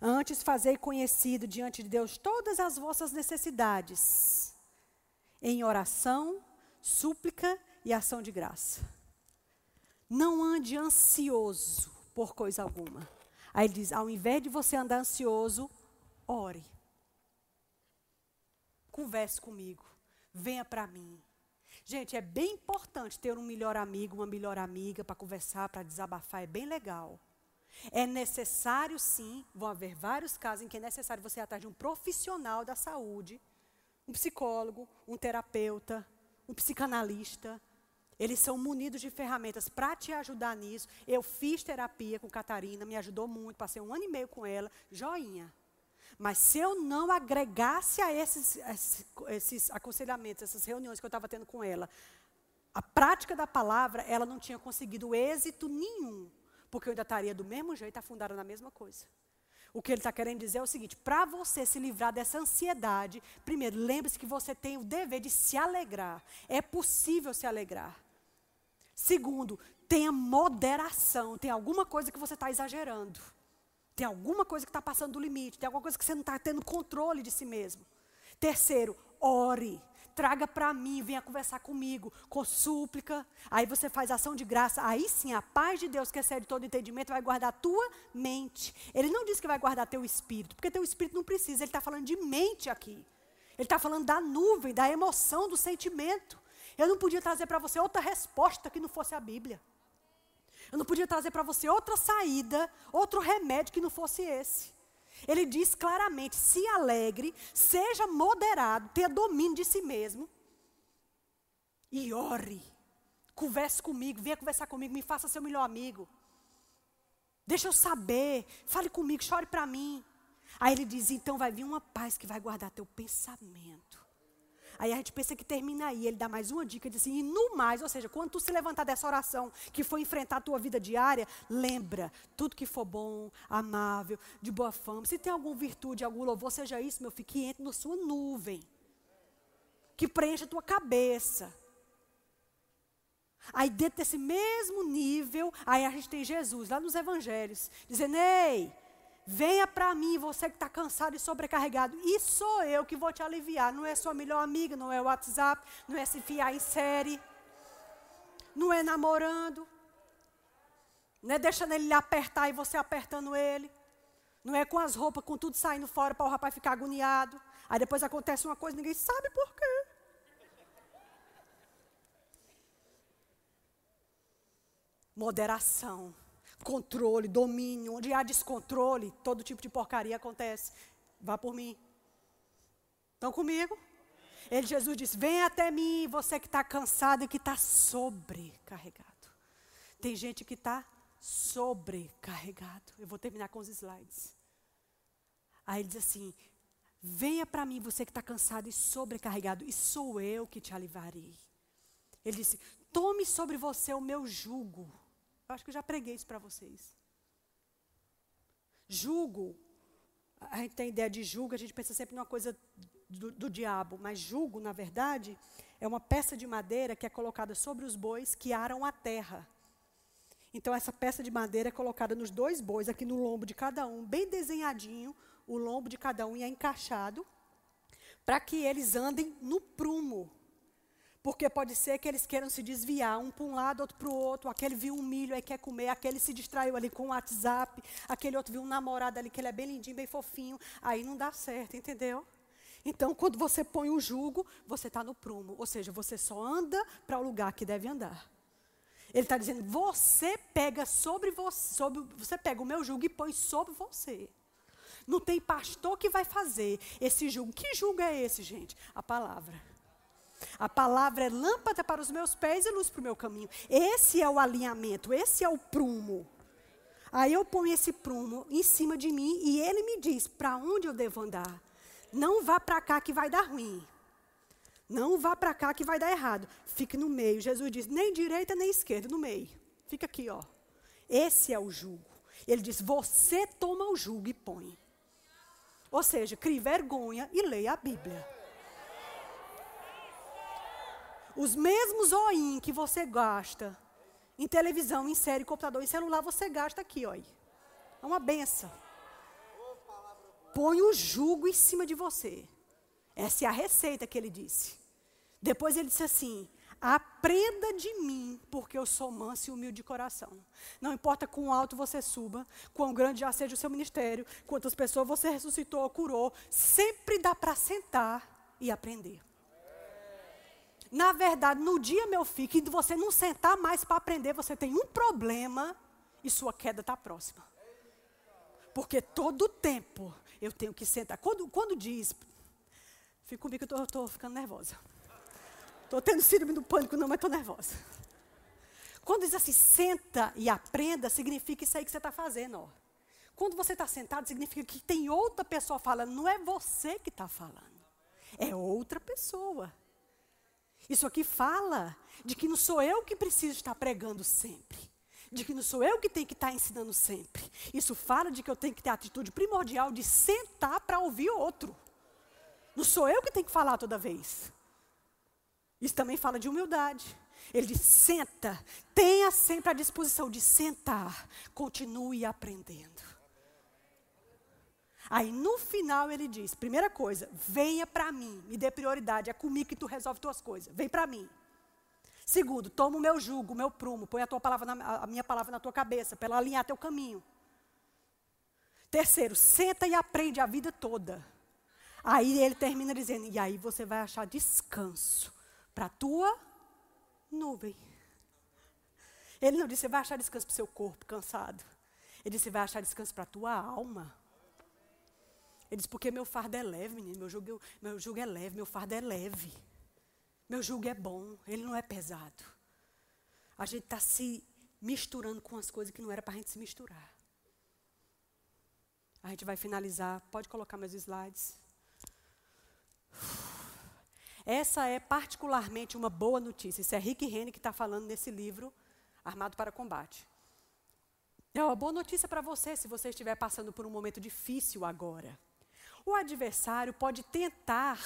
Antes fazei conhecido diante de Deus todas as vossas necessidades, em oração, súplica e ação de graça. Não ande ansioso por coisa alguma. Aí ele diz: ao invés de você andar ansioso, ore. Converse comigo. Venha para mim. Gente, é bem importante ter um melhor amigo, uma melhor amiga para conversar, para desabafar. É bem legal. É necessário, sim, vão haver vários casos em que é necessário você ir atrás de um profissional da saúde, um psicólogo, um terapeuta, um psicanalista. Eles são munidos de ferramentas para te ajudar nisso. Eu fiz terapia com Catarina, me ajudou muito, passei um ano e meio com ela, joinha. Mas se eu não agregasse a esses, esses, aconselhamentos, essas reuniões que eu estava tendo com ela, a prática da palavra, ela não tinha conseguido êxito nenhum. Porque eu ainda estaria do mesmo jeito, afundada na mesma coisa. O que ele está querendo dizer é o seguinte: para você se livrar dessa ansiedade, primeiro, lembre-se que você tem o dever de se alegrar. É possível se alegrar. Segundo, tenha moderação. Tem alguma coisa que você está exagerando. Tem alguma coisa que está passando do limite. Tem alguma coisa que você não está tendo controle de si mesmo. Terceiro, ore traga para mim, venha conversar comigo, com súplica. Aí você faz ação de graça. Aí sim, a paz de Deus, que excede todo entendimento, vai guardar a tua mente. Ele não diz que vai guardar teu espírito, porque teu espírito não precisa. Ele está falando de mente aqui. Ele está falando da nuvem, da emoção, do sentimento. Eu não podia trazer para você outra resposta que não fosse a Bíblia. Eu não podia trazer para você outra saída, outro remédio que não fosse esse. Ele diz claramente: se alegre, seja moderado, tenha domínio de si mesmo. E ore. Converse comigo, venha conversar comigo, me faça seu melhor amigo. Deixa eu saber, fale comigo, chore para mim. Aí ele diz: então vai vir uma paz que vai guardar teu pensamento. Aí a gente pensa que termina aí. Ele dá mais uma dica, diz assim, e no mais, ou seja, quando tu se levantar dessa oração que foi enfrentar a tua vida diária, lembra, tudo que for bom, amável, de boa fama. Se tem alguma virtude, algum louvor, seja isso, meu filho, que entre na sua nuvem. Que preencha a tua cabeça. Aí dentro desse mesmo nível, aí a gente tem Jesus, lá nos evangelhos, dizendo, ei, Venha para mim, você que está cansado e sobrecarregado. E sou eu que vou te aliviar. Não é sua melhor amiga, não é o WhatsApp, não é se fiar em série, não é namorando, não é deixando ele lhe apertar e você apertando ele. Não é com as roupas, com tudo saindo fora para o rapaz ficar agoniado. Aí depois acontece uma coisa, ninguém sabe por quê. Moderação controle, domínio, onde há descontrole, todo tipo de porcaria acontece. Vá por mim. Estão comigo? Ele, Jesus disse: Vem até mim, você que está cansado e que está sobrecarregado. Tem gente que está sobrecarregado. Eu vou terminar com os slides. Aí ele diz assim: Venha para mim, você que está cansado e sobrecarregado, e sou eu que te alivarei. Ele disse: Tome sobre você o meu jugo eu acho que eu já preguei isso para vocês. Jugo, a gente tem ideia de jugo, a gente pensa sempre numa coisa do, do diabo, mas jugo, na verdade, é uma peça de madeira que é colocada sobre os bois que aram a terra. Então, essa peça de madeira é colocada nos dois bois, aqui no lombo de cada um, bem desenhadinho, o lombo de cada um é encaixado, para que eles andem no prumo. Porque pode ser que eles queiram se desviar, um para um lado, outro para o outro. Aquele viu um milho aí quer comer, aquele se distraiu ali com o WhatsApp, aquele outro viu um namorado ali que ele é bem lindinho, bem fofinho. Aí não dá certo, entendeu? Então, quando você põe o jugo, você está no prumo. Ou seja, você só anda para o lugar que deve andar. Ele está dizendo, você pega sobre você, sobre, você pega o meu jugo e põe sobre você. Não tem pastor que vai fazer esse jugo. Que jugo é esse, gente? A palavra. A palavra é lâmpada para os meus pés e luz para o meu caminho. Esse é o alinhamento, esse é o prumo. Aí eu ponho esse prumo em cima de mim e ele me diz para onde eu devo andar. Não vá para cá que vai dar ruim. Não vá para cá que vai dar errado. Fique no meio. Jesus diz: nem direita nem esquerda, no meio. Fica aqui, ó. Esse é o jugo. Ele diz: você toma o jugo e põe. Ou seja, crie vergonha e leia a Bíblia. Os mesmos OIN que você gasta em televisão, em série, computador, em celular, você gasta aqui, ó. É uma benção. põe o jugo em cima de você. Essa é a receita que ele disse. Depois ele disse assim: Aprenda de mim, porque eu sou manso e humilde de coração. Não importa quão alto você suba, quão grande já seja o seu ministério, quantas pessoas você ressuscitou ou curou, sempre dá para sentar e aprender. Na verdade, no dia, meu filho, que você não sentar mais para aprender, você tem um problema e sua queda está próxima. Porque todo tempo eu tenho que sentar. Quando, quando diz, fica comigo que eu estou ficando nervosa. Estou tendo síndrome do pânico, não, mas estou nervosa. Quando diz assim, senta e aprenda, significa isso aí que você está fazendo. Ó. Quando você está sentado, significa que tem outra pessoa falando. Não é você que está falando. É outra pessoa. Isso aqui fala de que não sou eu que preciso estar pregando sempre. De que não sou eu que tenho que estar ensinando sempre. Isso fala de que eu tenho que ter a atitude primordial de sentar para ouvir outro. Não sou eu que tenho que falar toda vez. Isso também fala de humildade. Ele diz: senta, tenha sempre a disposição de sentar, continue aprendendo. Aí no final ele diz: primeira coisa, venha para mim, me dê prioridade, é comigo que tu resolve tuas coisas, vem para mim. Segundo, toma o meu jugo, o meu prumo, põe a, tua palavra na, a minha palavra na tua cabeça, para ela alinhar teu caminho. Terceiro, senta e aprende a vida toda. Aí ele termina dizendo: e aí você vai achar descanso para a tua nuvem. Ele não disse: você vai achar descanso para o seu corpo cansado. Ele disse: você vai achar descanso para a tua alma. Ele disse, porque meu fardo é leve, menino. Meu jugo, meu jugo é leve, meu fardo é leve. Meu jugo é bom, ele não é pesado. A gente está se misturando com as coisas que não era para a gente se misturar. A gente vai finalizar. Pode colocar meus slides. Essa é particularmente uma boa notícia. Isso é Rick Rennie que está falando nesse livro, Armado para Combate. É uma boa notícia para você se você estiver passando por um momento difícil agora. O adversário pode tentar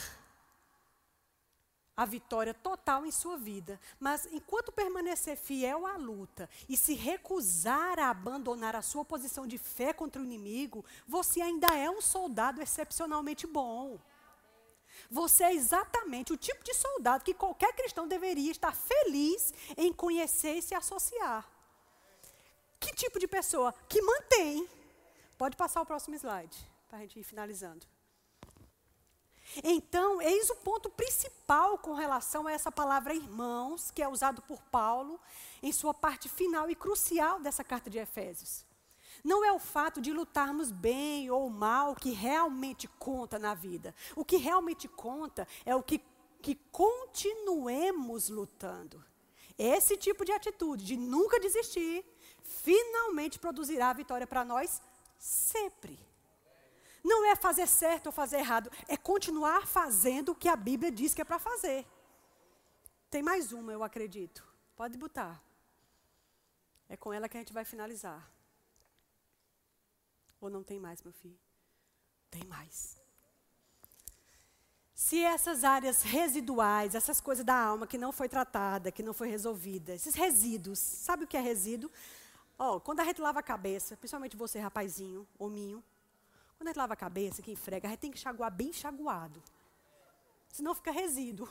a vitória total em sua vida, mas enquanto permanecer fiel à luta e se recusar a abandonar a sua posição de fé contra o inimigo, você ainda é um soldado excepcionalmente bom. Você é exatamente o tipo de soldado que qualquer cristão deveria estar feliz em conhecer e se associar. Que tipo de pessoa? Que mantém. Pode passar o próximo slide para a gente ir finalizando. Então, eis o ponto principal com relação a essa palavra irmãos, que é usado por Paulo em sua parte final e crucial dessa carta de Efésios. Não é o fato de lutarmos bem ou mal que realmente conta na vida. O que realmente conta é o que, que continuemos lutando. Esse tipo de atitude, de nunca desistir, finalmente produzirá a vitória para nós sempre. Não é fazer certo ou fazer errado, é continuar fazendo o que a Bíblia diz que é para fazer. Tem mais uma, eu acredito. Pode botar. É com ela que a gente vai finalizar. Ou não tem mais, meu filho? Tem mais. Se essas áreas residuais, essas coisas da alma que não foi tratada, que não foi resolvida, esses resíduos, sabe o que é resíduo? Oh, quando a gente lava a cabeça, principalmente você, rapazinho, hominho, quando a gente lava a cabeça, que enfrega, a gente tem que enxaguar bem enxaguado. Senão fica resíduo.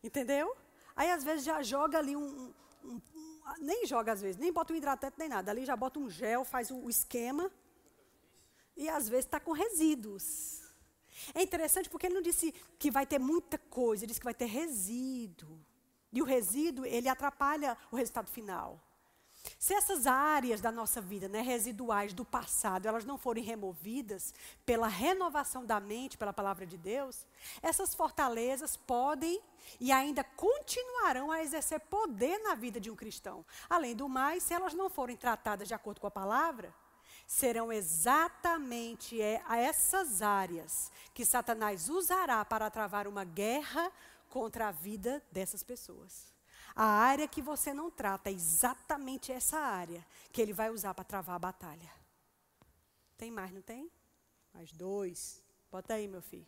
Entendeu? Aí às vezes já joga ali um, um, um, nem joga às vezes, nem bota um hidratante nem nada. Ali já bota um gel, faz o, o esquema. E às vezes está com resíduos. É interessante porque ele não disse que vai ter muita coisa, ele disse que vai ter resíduo. E o resíduo, ele atrapalha o resultado final. Se essas áreas da nossa vida, né, residuais do passado, elas não forem removidas pela renovação da mente, pela palavra de Deus, essas fortalezas podem e ainda continuarão a exercer poder na vida de um cristão. Além do mais, se elas não forem tratadas de acordo com a palavra, serão exatamente é, essas áreas que Satanás usará para travar uma guerra contra a vida dessas pessoas. A área que você não trata é exatamente essa área que ele vai usar para travar a batalha. Tem mais, não tem? Mais dois. Bota aí, meu filho.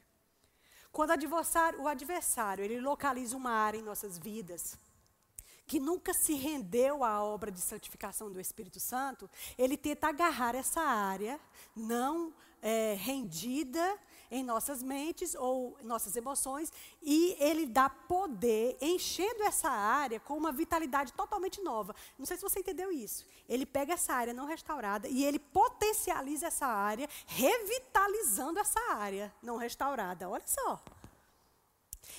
Quando o adversário, o adversário ele localiza uma área em nossas vidas que nunca se rendeu à obra de santificação do Espírito Santo, ele tenta agarrar essa área não é, rendida em nossas mentes ou nossas emoções e ele dá poder, enchendo essa área com uma vitalidade totalmente nova. Não sei se você entendeu isso. Ele pega essa área não restaurada e ele potencializa essa área, revitalizando essa área não restaurada. Olha só.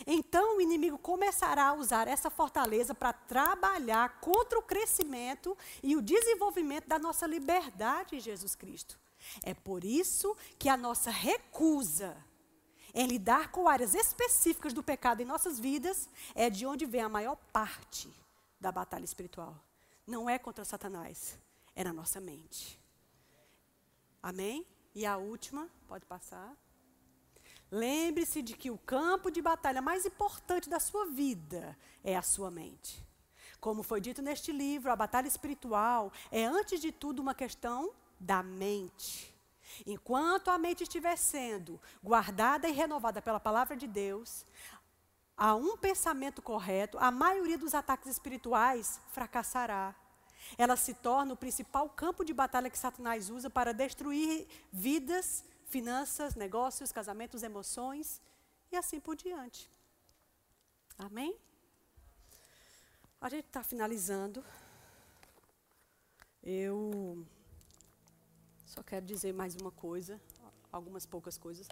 Então o inimigo começará a usar essa fortaleza para trabalhar contra o crescimento e o desenvolvimento da nossa liberdade em Jesus Cristo. É por isso que a nossa recusa em lidar com áreas específicas do pecado em nossas vidas é de onde vem a maior parte da batalha espiritual. Não é contra Satanás, é na nossa mente. Amém? E a última, pode passar. Lembre-se de que o campo de batalha mais importante da sua vida é a sua mente. Como foi dito neste livro, a batalha espiritual é, antes de tudo, uma questão da mente. Enquanto a mente estiver sendo guardada e renovada pela palavra de Deus, a um pensamento correto, a maioria dos ataques espirituais fracassará. Ela se torna o principal campo de batalha que Satanás usa para destruir vidas, finanças, negócios, casamentos, emoções e assim por diante. Amém? A gente está finalizando. Eu só quero dizer mais uma coisa, algumas poucas coisas.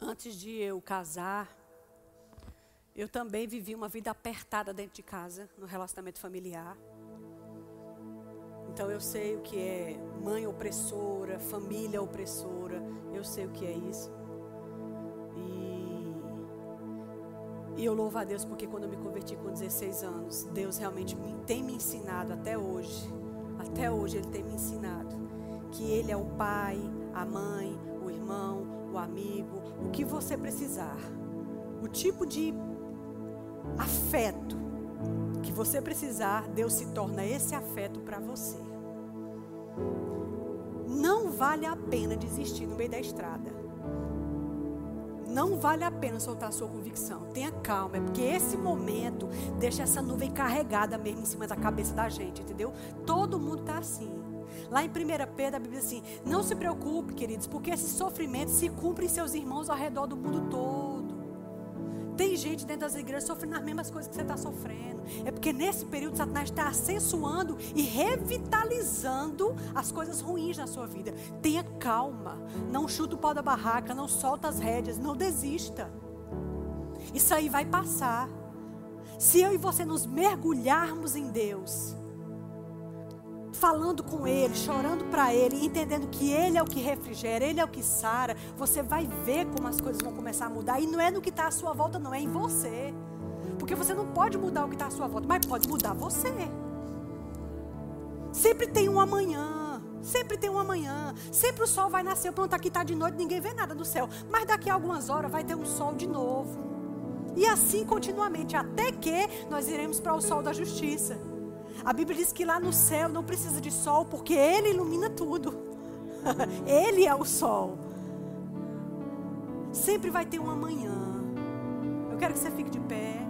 Antes de eu casar, eu também vivi uma vida apertada dentro de casa, no relacionamento familiar. Então eu sei o que é mãe opressora, família opressora, eu sei o que é isso. E eu louvo a Deus porque quando eu me converti com 16 anos, Deus realmente me, tem me ensinado até hoje, até hoje Ele tem me ensinado que Ele é o pai, a mãe, o irmão, o amigo, o que você precisar, o tipo de afeto que você precisar, Deus se torna esse afeto para você. Não vale a pena desistir no meio da estrada. Não vale a pena soltar a sua convicção. Tenha calma, é porque esse momento deixa essa nuvem carregada mesmo em cima da cabeça da gente, entendeu? Todo mundo está assim. Lá em 1 Pedro, a Bíblia diz assim: Não se preocupe, queridos, porque esse sofrimento se cumpre em seus irmãos ao redor do mundo todo. Tem gente dentro das igrejas sofrendo as mesmas coisas que você está sofrendo. É porque nesse período Satanás está acensuando e revitalizando as coisas ruins na sua vida. Tenha calma. Não chuta o pau da barraca, não solta as rédeas, não desista. Isso aí vai passar. Se eu e você nos mergulharmos em Deus, falando com Ele, chorando para Ele, entendendo que Ele é o que refrigera, Ele é o que sara, você vai ver como as coisas vão começar a mudar. E não é no que está à sua volta, não, é em você. Porque você não pode mudar o que está à sua volta, mas pode mudar você. Sempre tem um amanhã. Sempre tem um amanhã. Sempre o sol vai nascer. Pronto, aqui está de noite, ninguém vê nada do céu. Mas daqui a algumas horas vai ter um sol de novo. E assim continuamente, até que nós iremos para o sol da justiça. A Bíblia diz que lá no céu não precisa de sol, porque Ele ilumina tudo. Ele é o sol. Sempre vai ter um amanhã. Eu quero que você fique de pé.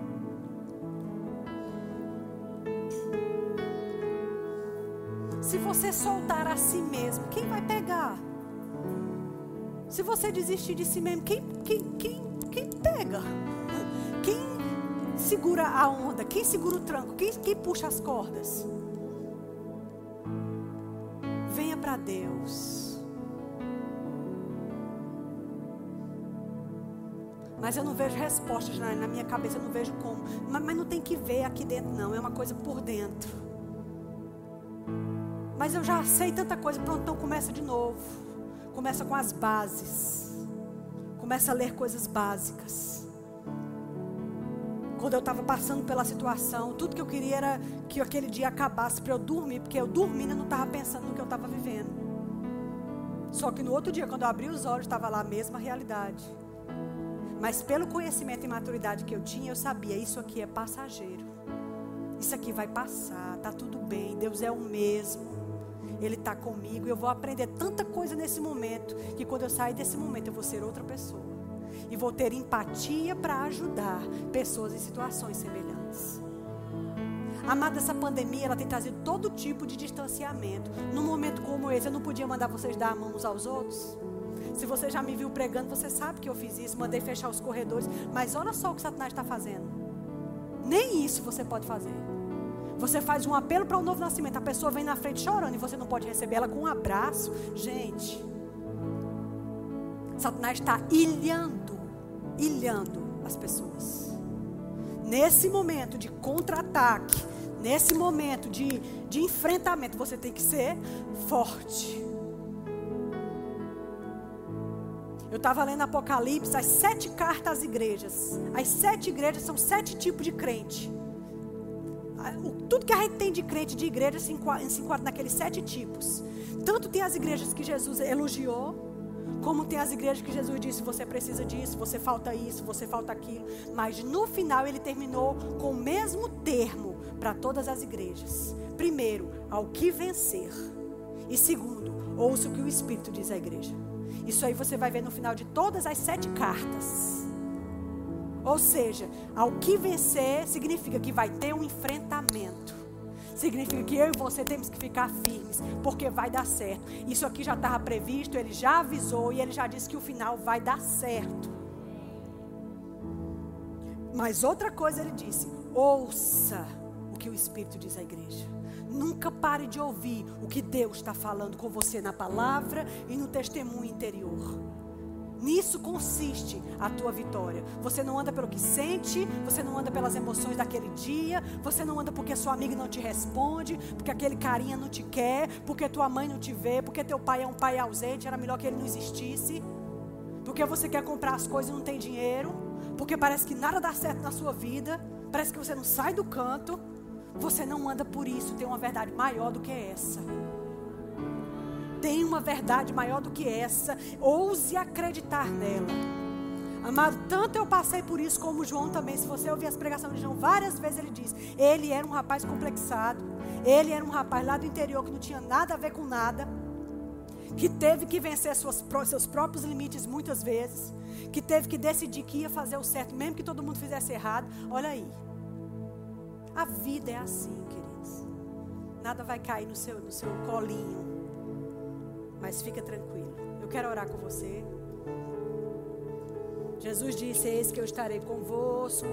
Se você soltar a si mesmo, quem vai pegar? Se você desistir de si mesmo, quem, quem, quem, quem pega? Segura a onda? Quem segura o tranco? Quem, quem puxa as cordas? Venha para Deus. Mas eu não vejo respostas na, na minha cabeça, eu não vejo como. Mas, mas não tem que ver aqui dentro, não. É uma coisa por dentro. Mas eu já sei tanta coisa, pronto, então começa de novo. Começa com as bases. Começa a ler coisas básicas quando eu estava passando pela situação, tudo que eu queria era que aquele dia acabasse para eu dormir, porque eu dormindo não estava pensando no que eu estava vivendo. Só que no outro dia, quando eu abri os olhos, estava lá a mesma realidade. Mas pelo conhecimento e maturidade que eu tinha, eu sabia, isso aqui é passageiro. Isso aqui vai passar, tá tudo bem, Deus é o mesmo. Ele está comigo. Eu vou aprender tanta coisa nesse momento que quando eu sair desse momento eu vou ser outra pessoa. E vou ter empatia para ajudar pessoas em situações semelhantes. Amada, essa pandemia ela tem trazido todo tipo de distanciamento. Num momento como esse, eu não podia mandar vocês dar a mão uns aos outros. Se você já me viu pregando, você sabe que eu fiz isso, mandei fechar os corredores. Mas olha só o que Satanás está fazendo. Nem isso você pode fazer. Você faz um apelo para o um novo nascimento, a pessoa vem na frente chorando e você não pode receber ela com um abraço. Gente, Satanás está ilhando, ilhando as pessoas. Nesse momento de contra-ataque, nesse momento de, de enfrentamento, você tem que ser forte. Eu estava lendo Apocalipse, as sete cartas às igrejas. As sete igrejas são sete tipos de crente. Tudo que a gente tem de crente de igreja se enquadra, naqueles sete tipos. Tanto tem as igrejas que Jesus elogiou, como tem as igrejas que Jesus disse: você precisa disso, você falta isso, você falta aquilo. Mas no final ele terminou com o mesmo termo para todas as igrejas: primeiro, ao que vencer, e segundo, ouça o que o Espírito diz à igreja. Isso aí você vai ver no final de todas as sete cartas. Ou seja, ao que vencer significa que vai ter um enfrentamento. Significa que eu e você temos que ficar firmes, porque vai dar certo. Isso aqui já estava previsto, ele já avisou e ele já disse que o final vai dar certo. Mas outra coisa ele disse: ouça o que o Espírito diz à igreja. Nunca pare de ouvir o que Deus está falando com você na palavra e no testemunho interior. Nisso consiste a tua vitória. Você não anda pelo que sente, você não anda pelas emoções daquele dia, você não anda porque sua amiga não te responde, porque aquele carinha não te quer, porque tua mãe não te vê, porque teu pai é um pai ausente, era melhor que ele não existisse. Porque você quer comprar as coisas e não tem dinheiro, porque parece que nada dá certo na sua vida, parece que você não sai do canto. Você não anda por isso, tem uma verdade maior do que essa. Tem uma verdade maior do que essa. Ouse acreditar nela. Amado, tanto eu passei por isso como João também. Se você ouvir as pregações de João, várias vezes ele diz: ele era um rapaz complexado. Ele era um rapaz lá do interior que não tinha nada a ver com nada. Que teve que vencer suas, seus próprios limites muitas vezes. Que teve que decidir que ia fazer o certo, mesmo que todo mundo fizesse errado. Olha aí. A vida é assim, queridos. Nada vai cair no seu, no seu colinho. Mas fica tranquilo. Eu quero orar com você. Jesus disse: Eis que eu estarei convosco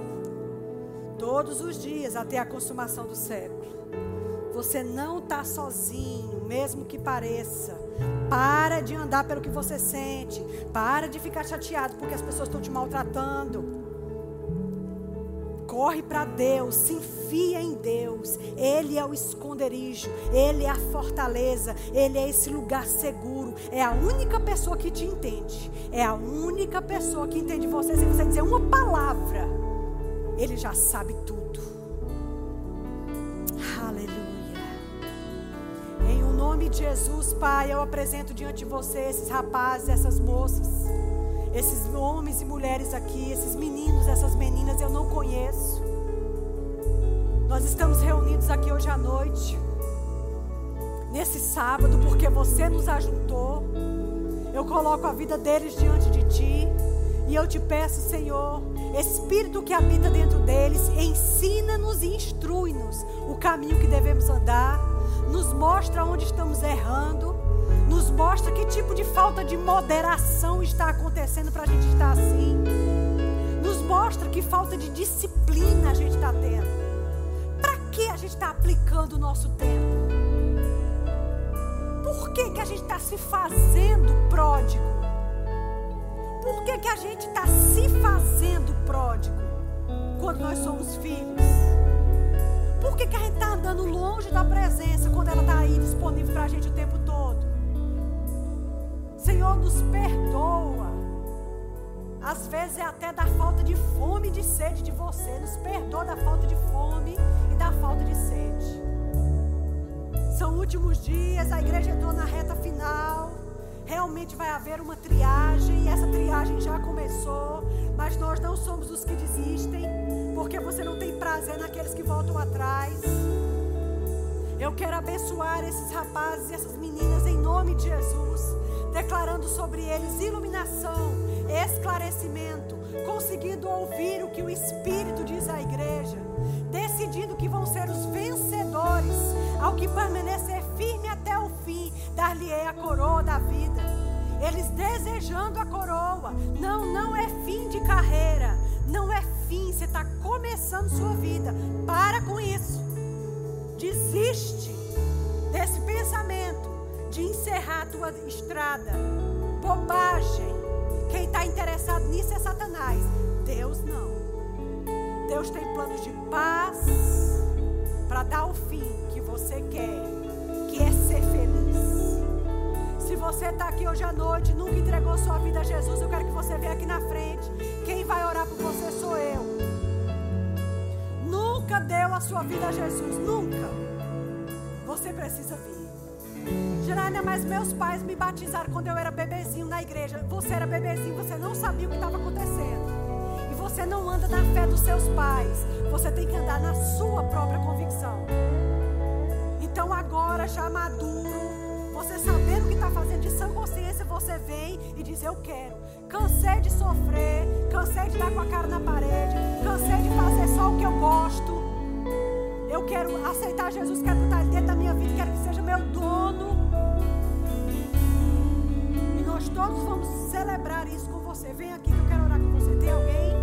todos os dias até a consumação do século. Você não está sozinho, mesmo que pareça. Para de andar pelo que você sente. Para de ficar chateado porque as pessoas estão te maltratando. Corre para Deus, se enfia em Deus. Ele é o esconderijo, Ele é a fortaleza, Ele é esse lugar seguro. É a única pessoa que te entende. É a única pessoa que entende você. Se você dizer uma palavra, Ele já sabe tudo. Aleluia. Em o nome de Jesus, Pai, eu apresento diante de você esses rapazes, essas moças esses homens e mulheres aqui, esses meninos, essas meninas, eu não conheço. Nós estamos reunidos aqui hoje à noite, nesse sábado, porque você nos ajuntou. Eu coloco a vida deles diante de ti. E eu te peço, Senhor, Espírito que habita dentro deles, ensina-nos e instrui-nos o caminho que devemos andar, nos mostra onde estamos errando nos mostra que tipo de falta de moderação está acontecendo para a gente estar assim. Nos mostra que falta de disciplina a gente está tendo. Para que a gente está aplicando o nosso tempo? Por que, que a gente está se fazendo pródigo? Por que, que a gente está se fazendo pródigo quando nós somos filhos? Por que, que a gente está andando longe da presença quando ela está aí disponível para a gente o tempo todo? Senhor, nos perdoa. Às vezes é até da falta de fome e de sede de você. Nos perdoa da falta de fome e da falta de sede. São últimos dias, a igreja entrou na reta final. Realmente vai haver uma triagem, e essa triagem já começou. Mas nós não somos os que desistem, porque você não tem prazer naqueles que voltam atrás. Eu quero abençoar esses rapazes e essas meninas em nome de Jesus declarando sobre eles iluminação, esclarecimento, conseguindo ouvir o que o Espírito diz à igreja, decidindo que vão ser os vencedores, ao que permanecer firme até o fim, dar-lhe-ei a coroa da vida. Eles desejando a coroa, não, não é fim de carreira, não é fim, você está começando sua vida. Para com isso. Desiste desse pensamento de encerrar a tua estrada. Bobagem. Quem está interessado nisso é Satanás. Deus não. Deus tem planos de paz para dar o fim que você quer, que é ser feliz. Se você está aqui hoje à noite, nunca entregou sua vida a Jesus, eu quero que você venha aqui na frente. Quem vai orar por você sou eu. Nunca deu a sua vida a Jesus, nunca. Você precisa vir. Geralina, mas meus pais me batizaram quando eu era bebezinho na igreja. Você era bebezinho, você não sabia o que estava acontecendo. E você não anda na fé dos seus pais. Você tem que andar na sua própria convicção. Então agora, já maduro, você sabendo o que está fazendo de sã consciência, você vem e diz: Eu quero. Cansei de sofrer, cansei de dar com a cara na parede, cansei de fazer só o que eu gosto. Eu quero aceitar Jesus, quero botar ele dentro da minha vida, quero que seja meu dono. E nós todos vamos celebrar isso com você. Vem aqui que eu quero orar com você. Tem alguém?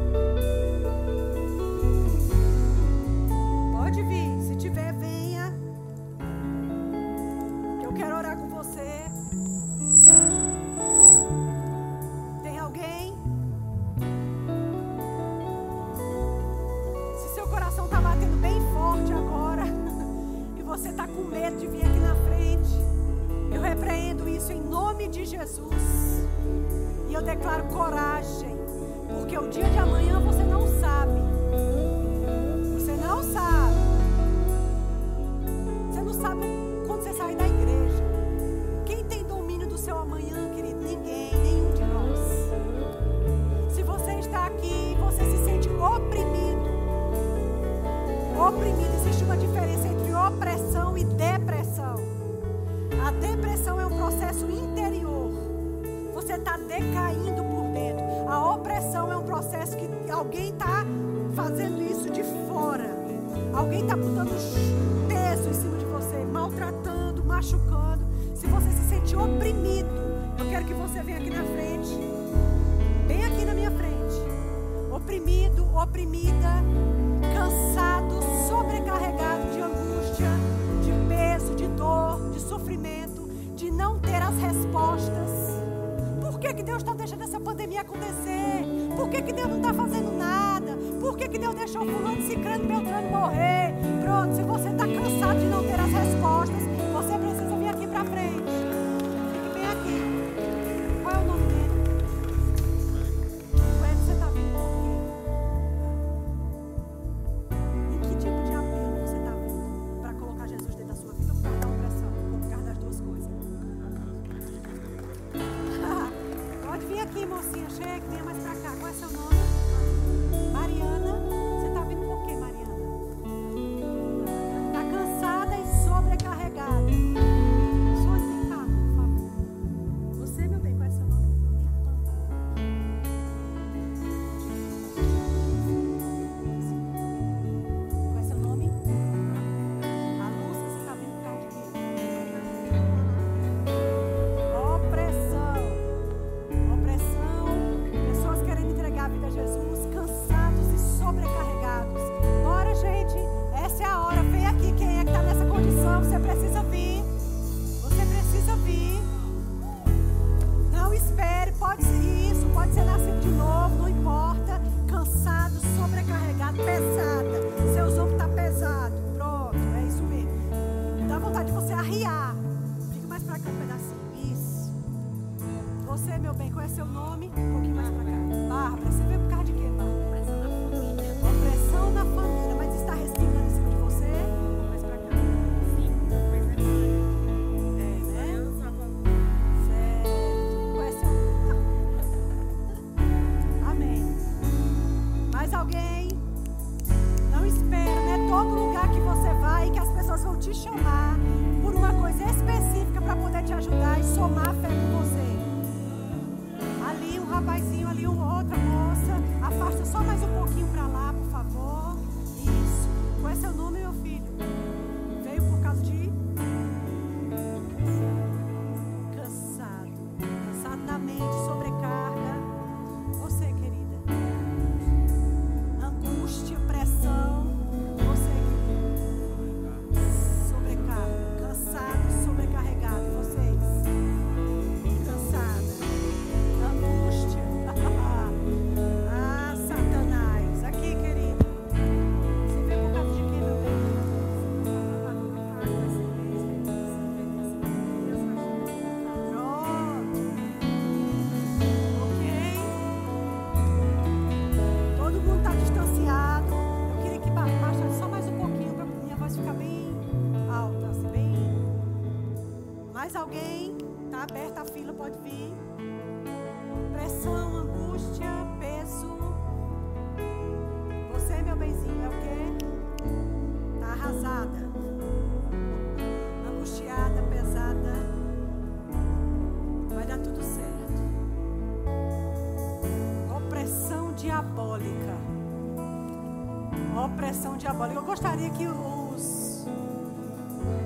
Opressão diabólica. Eu gostaria que os.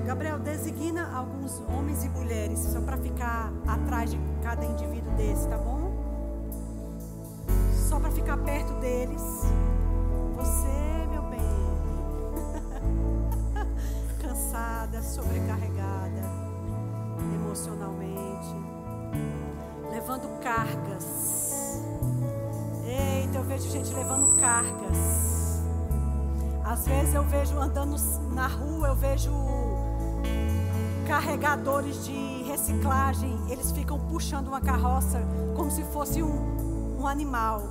Gabriel, designa alguns homens e mulheres, só para ficar atrás de cada indivíduo desse, tá bom? Só para ficar perto deles. Você, meu bem. Cansada, sobrecarregada emocionalmente. Levando cargas. Eita, eu vejo gente levando cargas. Às vezes eu vejo andando na rua, eu vejo carregadores de reciclagem, eles ficam puxando uma carroça como se fosse um, um animal.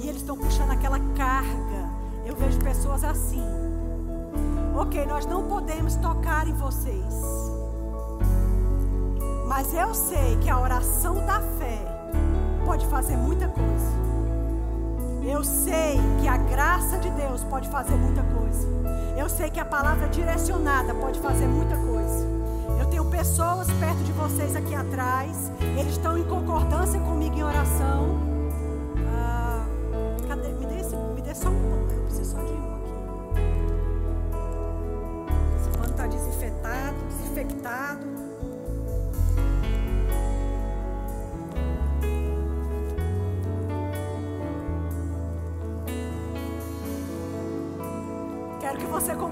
E eles estão puxando aquela carga. Eu vejo pessoas assim. Ok, nós não podemos tocar em vocês. Mas eu sei que a oração da fé pode fazer muita coisa. Eu sei que a graça de Deus pode fazer muita coisa. Eu sei que a palavra direcionada pode fazer muita coisa. Eu tenho pessoas perto de vocês aqui atrás. Eles estão em concordância comigo em oração. Ah, cadê? Me dê, me dê só um pouco. Eu preciso só de um aqui. Esse pano está desinfetado, desinfectado.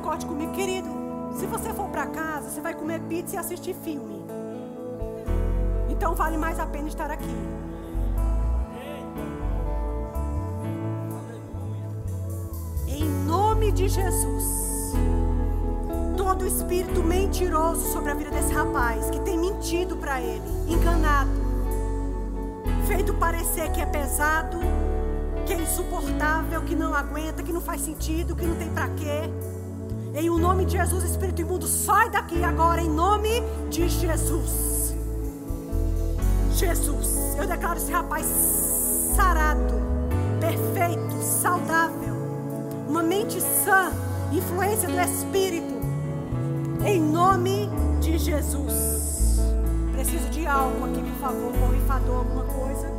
Concorde comigo, querido. Se você for para casa, você vai comer pizza e assistir filme. Então vale mais a pena estar aqui. Em nome de Jesus. Todo espírito mentiroso sobre a vida desse rapaz que tem mentido para ele, enganado, feito parecer que é pesado, que é insuportável, que não aguenta, que não faz sentido, que não tem para quê. Em o nome de Jesus, espírito imundo, sai daqui agora em nome de Jesus. Jesus, eu declaro esse rapaz sarado, perfeito, saudável, uma mente sã, influência do Espírito, em nome de Jesus. Preciso de algo aqui, por favor, borrifador, alguma coisa.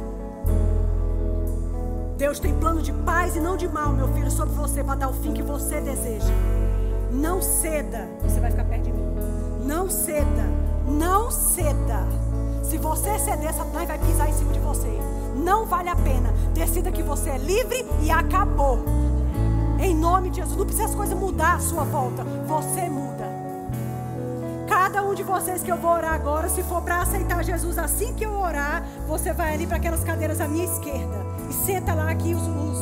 Deus tem plano de paz e não de mal, meu filho, sobre você para dar o fim que você deseja. Não ceda. Você vai ficar perto de mim. Não ceda. Não ceda. Se você ceder, Satanás vai pisar em cima de você. Não vale a pena. Decida que você é livre e acabou. Em nome de Jesus. Não precisa as coisas mudar à sua volta. Você muda. Cada um de vocês que eu vou orar agora, se for para aceitar Jesus assim que eu orar, você vai ali para aquelas cadeiras à minha esquerda. E senta lá que os, os,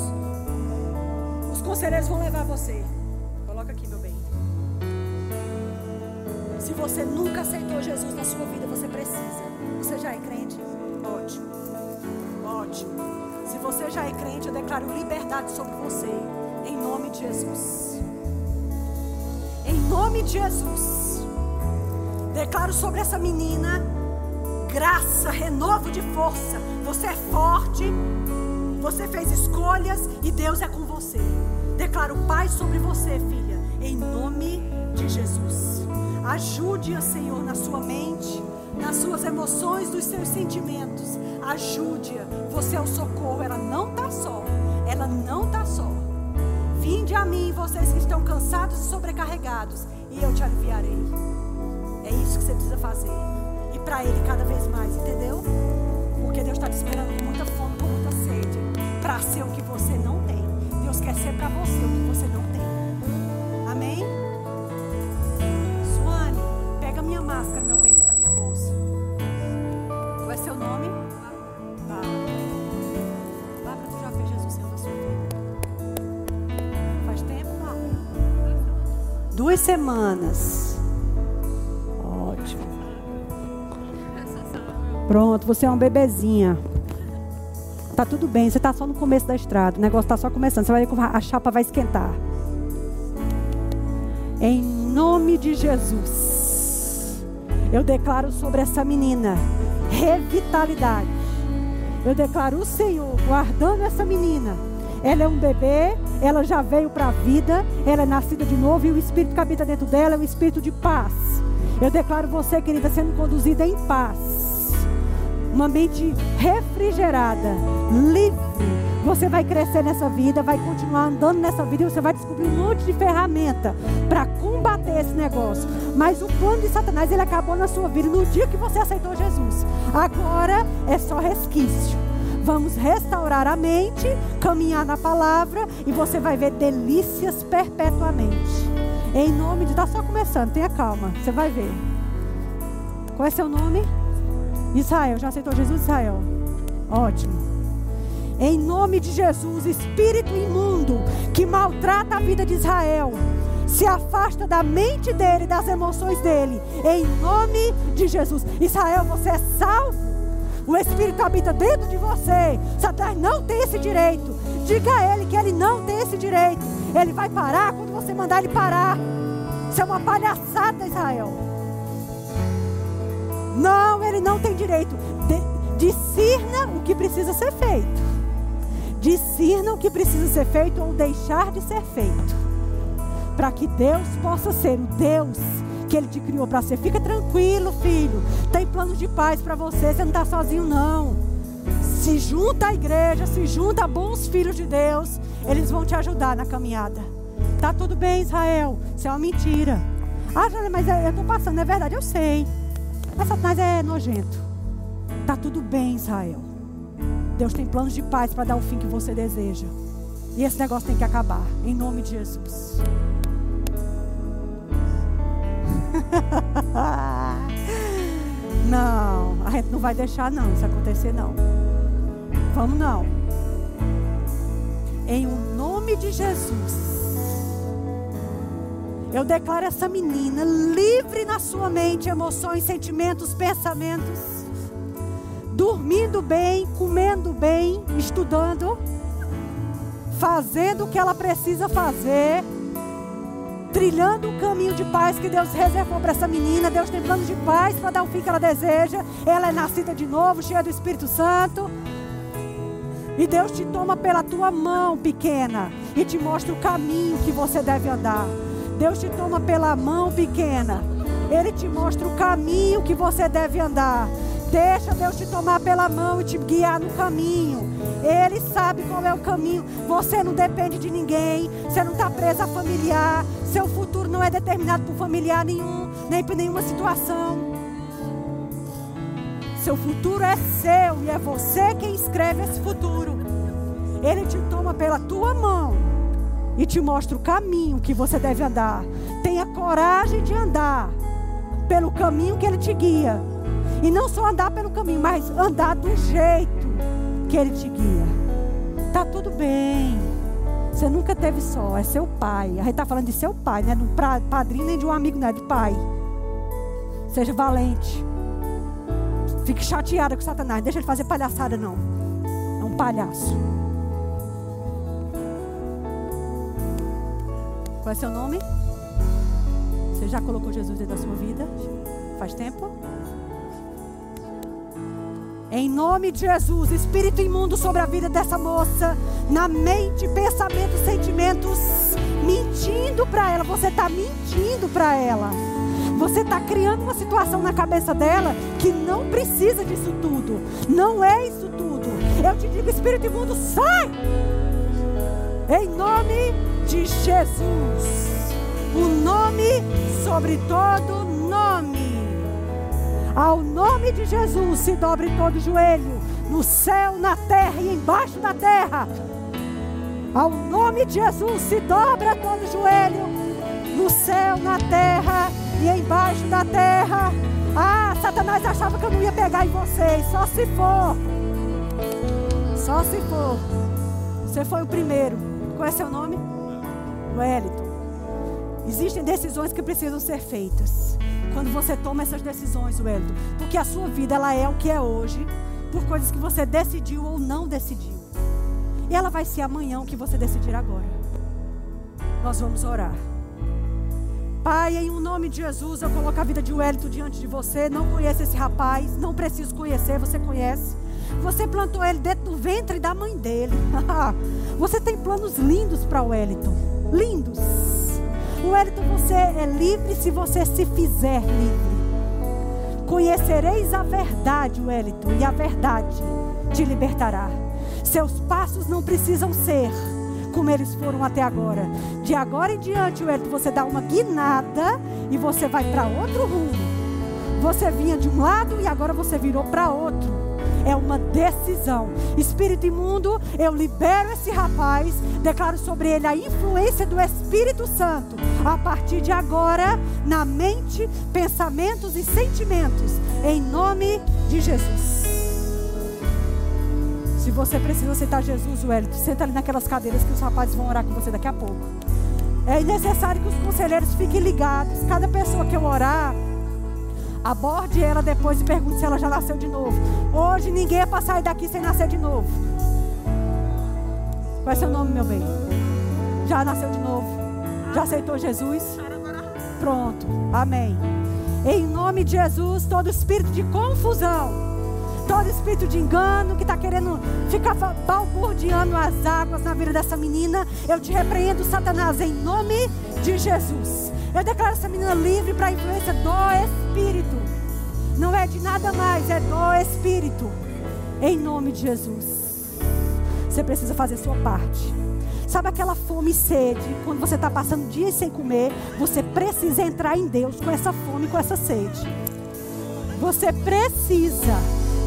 os conselheiros vão levar você. Se você nunca aceitou Jesus na sua vida, você precisa. Você já é crente? Ótimo. Ótimo. Se você já é crente, eu declaro liberdade sobre você. Em nome de Jesus. Em nome de Jesus. Declaro sobre essa menina graça, renovo de força. Você é forte. Você fez escolhas e Deus é com você. Declaro paz sobre você, filha. Em nome de Jesus. Ajude-a, Senhor, na sua mente, nas suas emoções, nos seus sentimentos. Ajude-a. Você é o socorro. Ela não está só. Ela não está só. Vinde a mim, vocês que estão cansados e sobrecarregados, e eu te aliviarei. É isso que você precisa fazer. E para Ele cada vez mais, entendeu? Porque Deus está te esperando com muita fome, com muita sede, para ser o que você não tem. Deus quer ser para você o que você não Duas semanas. Ótimo. Pronto, você é uma bebezinha. Tá tudo bem, você tá só no começo da estrada. O negócio tá só começando. Você vai ver que a chapa vai esquentar. Em nome de Jesus. Eu declaro sobre essa menina revitalidade. Eu declaro o Senhor guardando essa menina. Ela é um bebê, ela já veio para a vida, ela é nascida de novo e o espírito que habita dentro dela é o espírito de paz. Eu declaro você, querida, sendo conduzida em paz. Uma mente refrigerada, livre. Você vai crescer nessa vida, vai continuar andando nessa vida e você vai descobrir um monte de ferramenta para combater esse negócio. Mas o plano de Satanás ele acabou na sua vida no dia que você aceitou Jesus. Agora é só resquício. Vamos restaurar a mente, caminhar na palavra e você vai ver delícias perpetuamente. Em nome de. Está só começando, tenha calma, você vai ver. Qual é seu nome? Israel, já aceitou Jesus, Israel? Ótimo. Em nome de Jesus, espírito imundo que maltrata a vida de Israel, se afasta da mente dele, das emoções dele. Em nome de Jesus. Israel, você é salvo. O Espírito habita dentro de você. Satanás não tem esse direito. Diga a ele que ele não tem esse direito. Ele vai parar quando você mandar ele parar. Isso é uma palhaçada, Israel. Não, ele não tem direito. De, discirna o que precisa ser feito. Discirna o que precisa ser feito ou deixar de ser feito. Para que Deus possa ser o Deus que Ele te criou para ser. Fica tranquilo, filho. Tem planos de paz para você. Você não está sozinho, não. Se junta à igreja, se junta a bons filhos de Deus. Eles vão te ajudar na caminhada. Tá tudo bem, Israel. Isso é uma mentira. Ah, mas eu estou passando, é verdade, eu sei. Mas Satanás é nojento. Tá tudo bem, Israel. Deus tem planos de paz para dar o fim que você deseja. E esse negócio tem que acabar. Em nome de Jesus. não, a gente não vai deixar não isso acontecer não. Vamos não. Em o nome de Jesus. Eu declaro essa menina livre na sua mente, emoções, sentimentos, pensamentos, dormindo bem, comendo bem, estudando, fazendo o que ela precisa fazer trilhando o caminho de paz que Deus reservou para essa menina. Deus tem plano de paz para dar o fim que ela deseja. Ela é nascida de novo, cheia do Espírito Santo. E Deus te toma pela tua mão pequena e te mostra o caminho que você deve andar. Deus te toma pela mão pequena. Ele te mostra o caminho que você deve andar. Deixa Deus te tomar pela mão e te guiar no caminho. Ele sabe qual é o caminho. Você não depende de ninguém. Você não está presa a familiar. Seu futuro não é determinado por familiar nenhum, nem por nenhuma situação. Seu futuro é seu e é você quem escreve esse futuro. Ele te toma pela tua mão e te mostra o caminho que você deve andar. Tenha coragem de andar pelo caminho que ele te guia. E não só andar pelo caminho, mas andar do jeito que Ele te guia. Tá tudo bem. Você nunca teve só, é seu pai. A gente está falando de seu pai, não é um padrinho nem de um amigo, não é de pai. Seja valente. Fique chateada com Satanás. Deixa ele fazer palhaçada, não. É um palhaço. Qual é seu nome? Você já colocou Jesus dentro da sua vida? Faz tempo? Em nome de Jesus, espírito imundo sobre a vida dessa moça, na mente, pensamentos, sentimentos, mentindo para ela. Você está mentindo para ela. Você está criando uma situação na cabeça dela que não precisa disso tudo. Não é isso tudo. Eu te digo, Espírito imundo, sai! Em nome de Jesus. O nome sobre todo nome. Ao nome de Jesus se dobre todo joelho, no céu, na terra e embaixo da terra. Ao nome de Jesus se dobra todo joelho, no céu, na terra e embaixo da terra. Ah, Satanás achava que eu não ia pegar em vocês, só se for. Só se for. Você foi o primeiro. Qual é seu nome? Wellington. Existem decisões que precisam ser feitas. Quando você toma essas decisões, Wellington, porque a sua vida ela é o que é hoje, por coisas que você decidiu ou não decidiu. E ela vai ser amanhã o que você decidir agora. Nós vamos orar. Pai, em o um nome de Jesus, eu coloco a vida de Wellington diante de você. Não conheço esse rapaz, não preciso conhecer, você conhece. Você plantou ele dentro do ventre da mãe dele. você tem planos lindos para Wellington. Lindos. Wellington, você é livre se você se fizer livre. Conhecereis a verdade, Wellington, e a verdade te libertará. Seus passos não precisam ser como eles foram até agora. De agora em diante, Wellington, você dá uma guinada e você vai para outro rumo. Você vinha de um lado e agora você virou para outro é uma decisão. Espírito imundo, eu libero esse rapaz, declaro sobre ele a influência do Espírito Santo. A partir de agora, na mente, pensamentos e sentimentos, em nome de Jesus. Se você precisa aceitar Jesus, Wellington, senta ali naquelas cadeiras que os rapazes vão orar com você daqui a pouco. É necessário que os conselheiros fiquem ligados. Cada pessoa que eu orar, Aborde ela depois e pergunte se ela já nasceu de novo. Hoje ninguém é para sair daqui sem nascer de novo. Qual é seu nome, meu bem? Já nasceu de novo? Já aceitou Jesus? Pronto. Amém. Em nome de Jesus, todo espírito de confusão, todo espírito de engano que está querendo ficar balbuciando as águas na vida dessa menina, eu te repreendo, Satanás, em nome de Jesus. Eu declaro essa menina livre para a influência do Espírito. Não é de nada mais, é do Espírito. Em nome de Jesus. Você precisa fazer sua parte. Sabe aquela fome e sede? Quando você está passando dias sem comer, você precisa entrar em Deus com essa fome, com essa sede. Você precisa.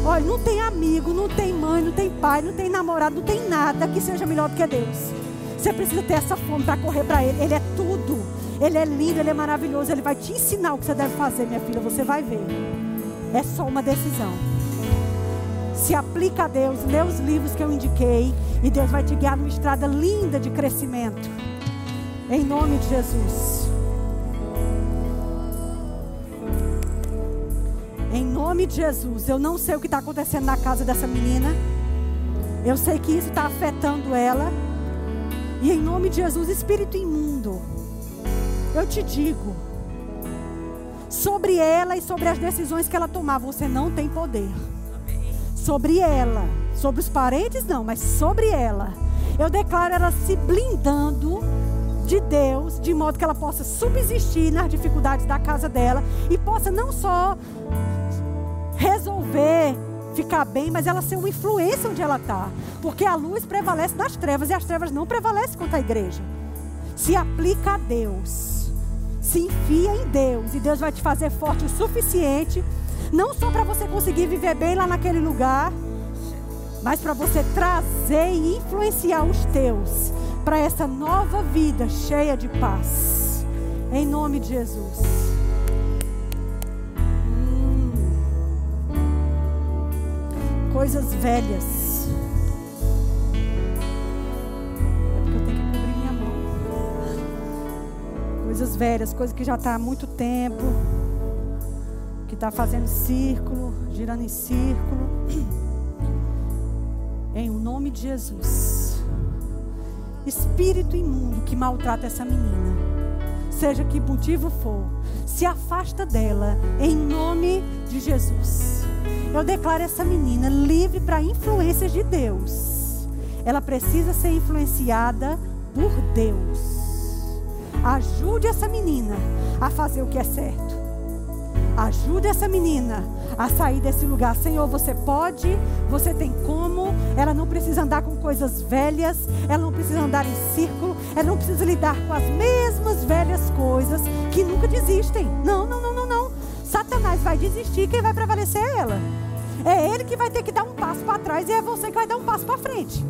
Olha, não tem amigo, não tem mãe, não tem pai, não tem namorado, não tem nada que seja melhor do que Deus. Você precisa ter essa fome para correr para Ele. Ele é tudo. Ele é lindo, ele é maravilhoso. Ele vai te ensinar o que você deve fazer, minha filha. Você vai ver. É só uma decisão. Se aplica a Deus, lê os livros que eu indiquei. E Deus vai te guiar numa estrada linda de crescimento. Em nome de Jesus. Em nome de Jesus. Eu não sei o que está acontecendo na casa dessa menina. Eu sei que isso está afetando ela. E em nome de Jesus, espírito imundo eu te digo, sobre ela e sobre as decisões que ela tomar, você não tem poder. Sobre ela, sobre os parentes não, mas sobre ela. Eu declaro ela se blindando de Deus, de modo que ela possa subsistir nas dificuldades da casa dela e possa não só resolver ficar bem, mas ela ser uma influência onde ela está. Porque a luz prevalece nas trevas e as trevas não prevalecem contra a igreja. Se aplica a Deus se enfia em Deus e Deus vai te fazer forte o suficiente, não só para você conseguir viver bem lá naquele lugar, mas para você trazer e influenciar os teus para essa nova vida cheia de paz. Em nome de Jesus. Hum. Coisas velhas coisas velhas, coisas que já está há muito tempo, que está fazendo círculo, girando em círculo. Em nome de Jesus. Espírito imundo que maltrata essa menina, seja que motivo for, se afasta dela em nome de Jesus. Eu declaro essa menina livre para influências de Deus. Ela precisa ser influenciada por Deus. Ajude essa menina a fazer o que é certo. Ajude essa menina a sair desse lugar. Senhor, você pode, você tem como. Ela não precisa andar com coisas velhas, ela não precisa andar em círculo, ela não precisa lidar com as mesmas velhas coisas que nunca desistem. Não, não, não, não, não. Satanás vai desistir, quem vai prevalecer é ela. É ele que vai ter que dar um passo para trás e é você que vai dar um passo para frente.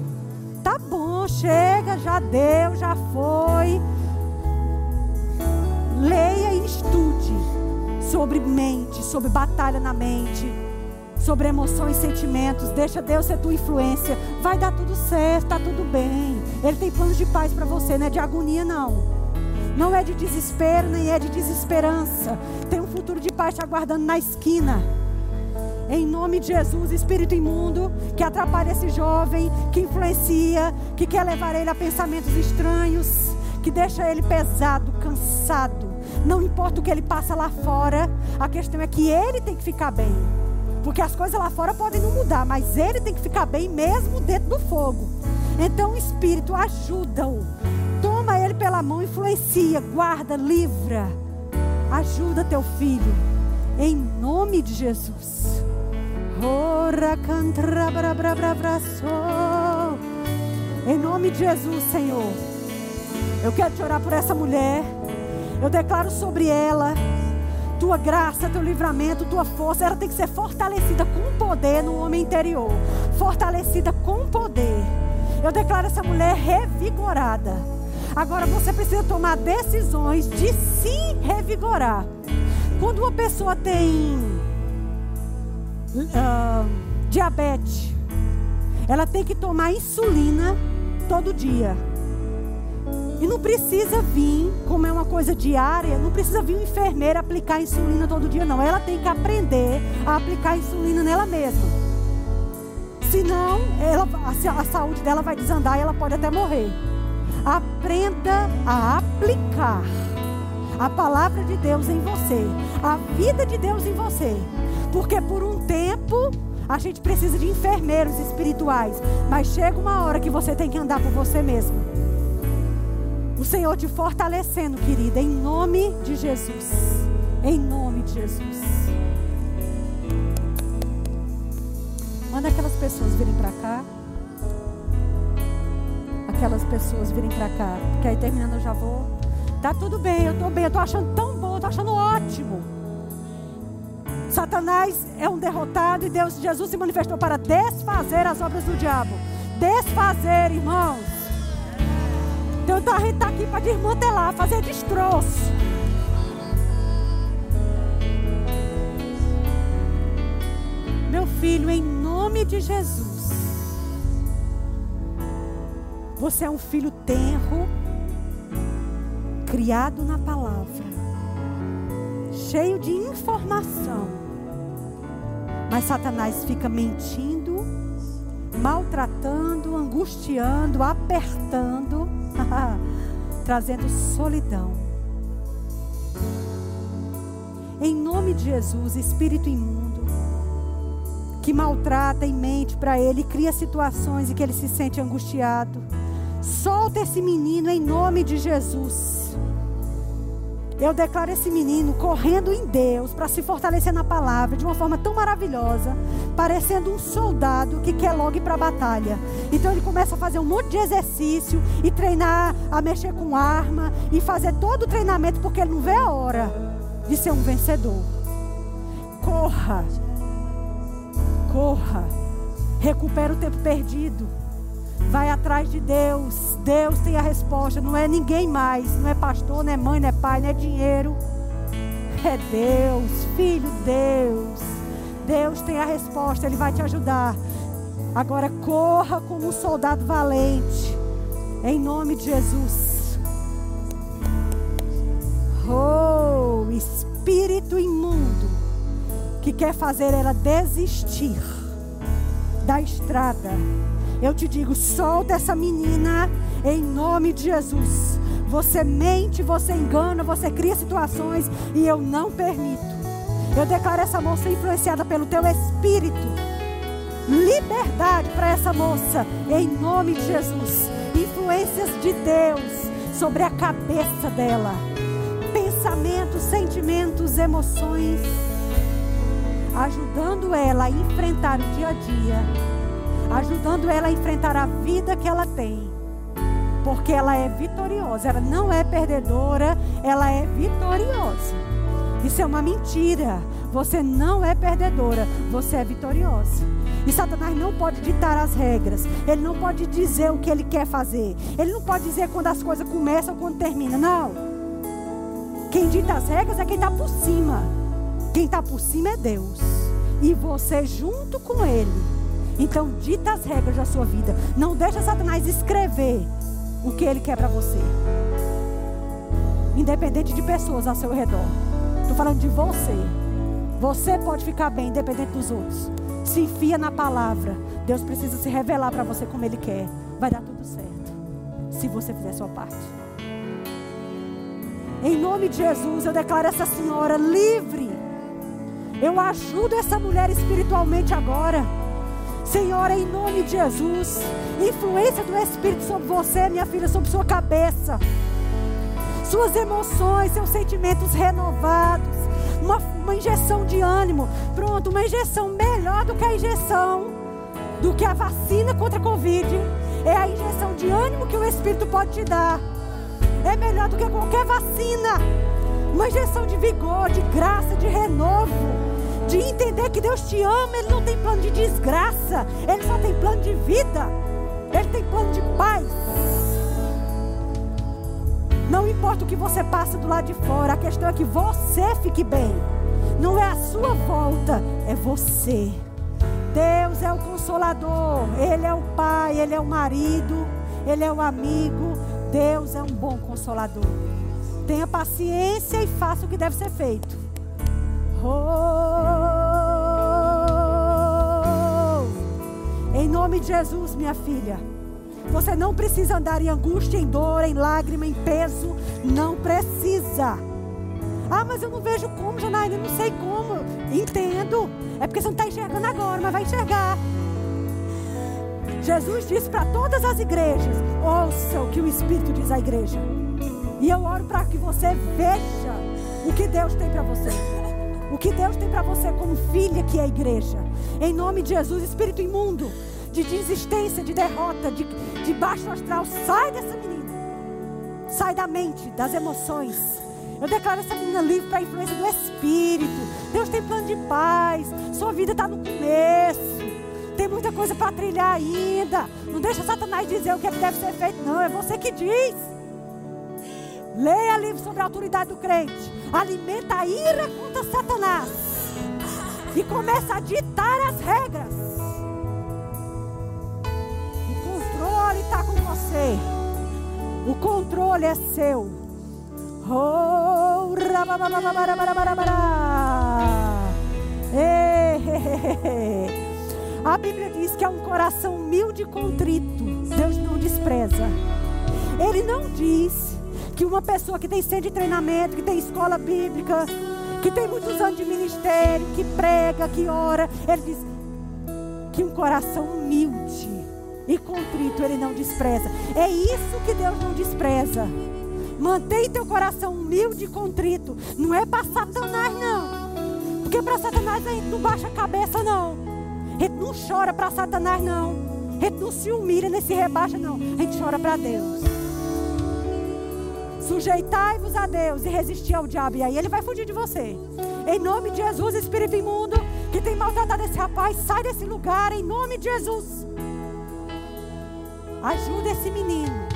Tá bom, chega, já deu, já foi. Leia e estude sobre mente, sobre batalha na mente, sobre emoções e sentimentos. Deixa Deus ser tua influência. Vai dar tudo certo, tá tudo bem. Ele tem planos de paz para você, não é de agonia não. Não é de desespero, nem é de desesperança. Tem um futuro de paz te aguardando na esquina. Em nome de Jesus, espírito imundo que atrapalha esse jovem, que influencia, que quer levar ele a pensamentos estranhos, que deixa ele pesado, cansado. Não importa o que ele passa lá fora, a questão é que ele tem que ficar bem. Porque as coisas lá fora podem não mudar, mas ele tem que ficar bem mesmo dentro do fogo. Então, Espírito ajuda-o. Toma ele pela mão, influencia, guarda, livra. Ajuda teu filho. Em nome de Jesus. Em nome de Jesus, Senhor. Eu quero te orar por essa mulher. Eu declaro sobre ela tua graça, teu livramento, tua força. Ela tem que ser fortalecida com poder no homem interior. Fortalecida com poder. Eu declaro essa mulher revigorada. Agora você precisa tomar decisões de se revigorar. Quando uma pessoa tem uh, diabetes, ela tem que tomar insulina todo dia. E não precisa vir, como é uma coisa diária, não precisa vir um enfermeiro aplicar insulina todo dia, não. Ela tem que aprender a aplicar insulina nela mesma. Senão, ela, a, a saúde dela vai desandar e ela pode até morrer. Aprenda a aplicar a palavra de Deus em você, a vida de Deus em você. Porque por um tempo a gente precisa de enfermeiros espirituais, mas chega uma hora que você tem que andar por você mesmo. O Senhor te fortalecendo, querida, em nome de Jesus. Em nome de Jesus. Manda aquelas pessoas virem para cá. Aquelas pessoas virem para cá. Porque aí terminando eu já vou. Tá tudo bem, eu tô bem, eu tô achando tão bom, eu tô achando ótimo. Satanás é um derrotado e Deus, Jesus se manifestou para desfazer as obras do diabo. Desfazer, irmãos. Então a gente está aqui para desmantelar, fazer destroço. Meu filho, em nome de Jesus. Você é um filho tenro, criado na palavra, cheio de informação mas Satanás fica mentindo, maltratando, angustiando, apertando, trazendo solidão. Em nome de Jesus, espírito imundo, que maltrata e mente para ele, cria situações em que ele se sente angustiado. Solta esse menino em nome de Jesus. Eu declaro esse menino correndo em Deus para se fortalecer na palavra de uma forma tão maravilhosa, parecendo um soldado que quer logo ir para a batalha. Então ele começa a fazer um monte de exercício e treinar a mexer com arma e fazer todo o treinamento porque ele não vê a hora de ser um vencedor. Corra. Corra. Recupera o tempo perdido. Vai atrás de Deus. Deus tem a resposta. Não é ninguém mais. Não é pastor, não é mãe, não é pai, não é dinheiro. É Deus, filho Deus. Deus tem a resposta. Ele vai te ajudar. Agora corra como um soldado valente. Em nome de Jesus. Oh, espírito imundo que quer fazer ela desistir da estrada eu te digo, solta essa menina em nome de Jesus. Você mente, você engana, você cria situações e eu não permito. Eu declaro essa moça influenciada pelo teu espírito. Liberdade para essa moça, em nome de Jesus. Influências de Deus sobre a cabeça dela. Pensamentos, sentimentos, emoções ajudando ela a enfrentar o dia a dia, ajudando ela a enfrentar a vida que ela tem. Porque ela é vitoriosa, ela não é perdedora, ela é vitoriosa. Isso é uma mentira. Você não é perdedora, você é vitoriosa. E Satanás não pode ditar as regras. Ele não pode dizer o que ele quer fazer. Ele não pode dizer quando as coisas começam ou quando termina. Não. Quem dita as regras é quem está por cima. Quem está por cima é Deus. E você junto com Ele. Então dita as regras da sua vida. Não deixa Satanás escrever o que ele quer para você. Independente de pessoas ao seu redor. Estou falando de você. Você pode ficar bem independente dos outros. Se enfia na palavra. Deus precisa se revelar para você como Ele quer. Vai dar tudo certo. Se você fizer sua parte. Em nome de Jesus, eu declaro essa senhora livre. Eu ajudo essa mulher espiritualmente agora. Senhora, em nome de Jesus, influência do Espírito sobre você, minha filha, sobre sua cabeça. Suas emoções, seus sentimentos renovados uma, uma injeção de ânimo. Pronto, uma injeção melhor do que a injeção, do que a vacina contra a Covid. É a injeção de ânimo que o Espírito pode te dar. É melhor do que qualquer vacina. Uma injeção de vigor, de graça, de renovo. De entender que Deus te ama, Ele não tem plano de desgraça, Ele só tem plano de vida, Ele tem plano de paz. Não importa o que você passa do lado de fora, a questão é que você fique bem. Não é a sua volta, é você. Deus é o consolador, Ele é o pai, Ele é o marido, Ele é o amigo. Deus é um bom consolador. Tenha paciência e faça o que deve ser feito. Oh, nome de Jesus, minha filha. Você não precisa andar em angústia, em dor, em lágrima, em peso. Não precisa. Ah, mas eu não vejo como, Janaína, não sei como. Entendo. É porque você não está enxergando agora, mas vai enxergar. Jesus disse para todas as igrejas: ouça o que o Espírito diz à igreja. E eu oro para que você veja o que Deus tem para você. O que Deus tem para você como filha que é a igreja. Em nome de Jesus, Espírito imundo de desistência, de derrota, de, de baixo astral. Sai dessa menina. Sai da mente, das emoções. Eu declaro essa menina livre para a influência do Espírito. Deus tem plano de paz. Sua vida está no começo. Tem muita coisa para trilhar ainda. Não deixa Satanás dizer o que, é que deve ser feito, não. É você que diz. Leia livro sobre a autoridade do crente. Alimenta a ira contra Satanás. E começa a ditar as regras. Controle está com você. O controle é seu. A Bíblia diz que é um coração humilde e contrito. Deus não despreza. Ele não diz que uma pessoa que tem centro de treinamento, que tem escola bíblica, que tem muitos anos de ministério, que prega, que ora, ele diz que um coração humilde e contrito ele não despreza. É isso que Deus não despreza. Mantém teu coração humilde e contrito. Não é para Satanás, não. Porque para Satanás a gente não baixa a cabeça, não. A gente não chora para Satanás, não. A gente não se humilha nesse rebaixa, não. A gente chora para Deus. Sujeitai-vos a Deus e resistir ao diabo. E aí ele vai fugir de você. Em nome de Jesus, Espírito imundo, que tem maltratado esse rapaz, sai desse lugar. Em nome de Jesus. Ajuda esse menino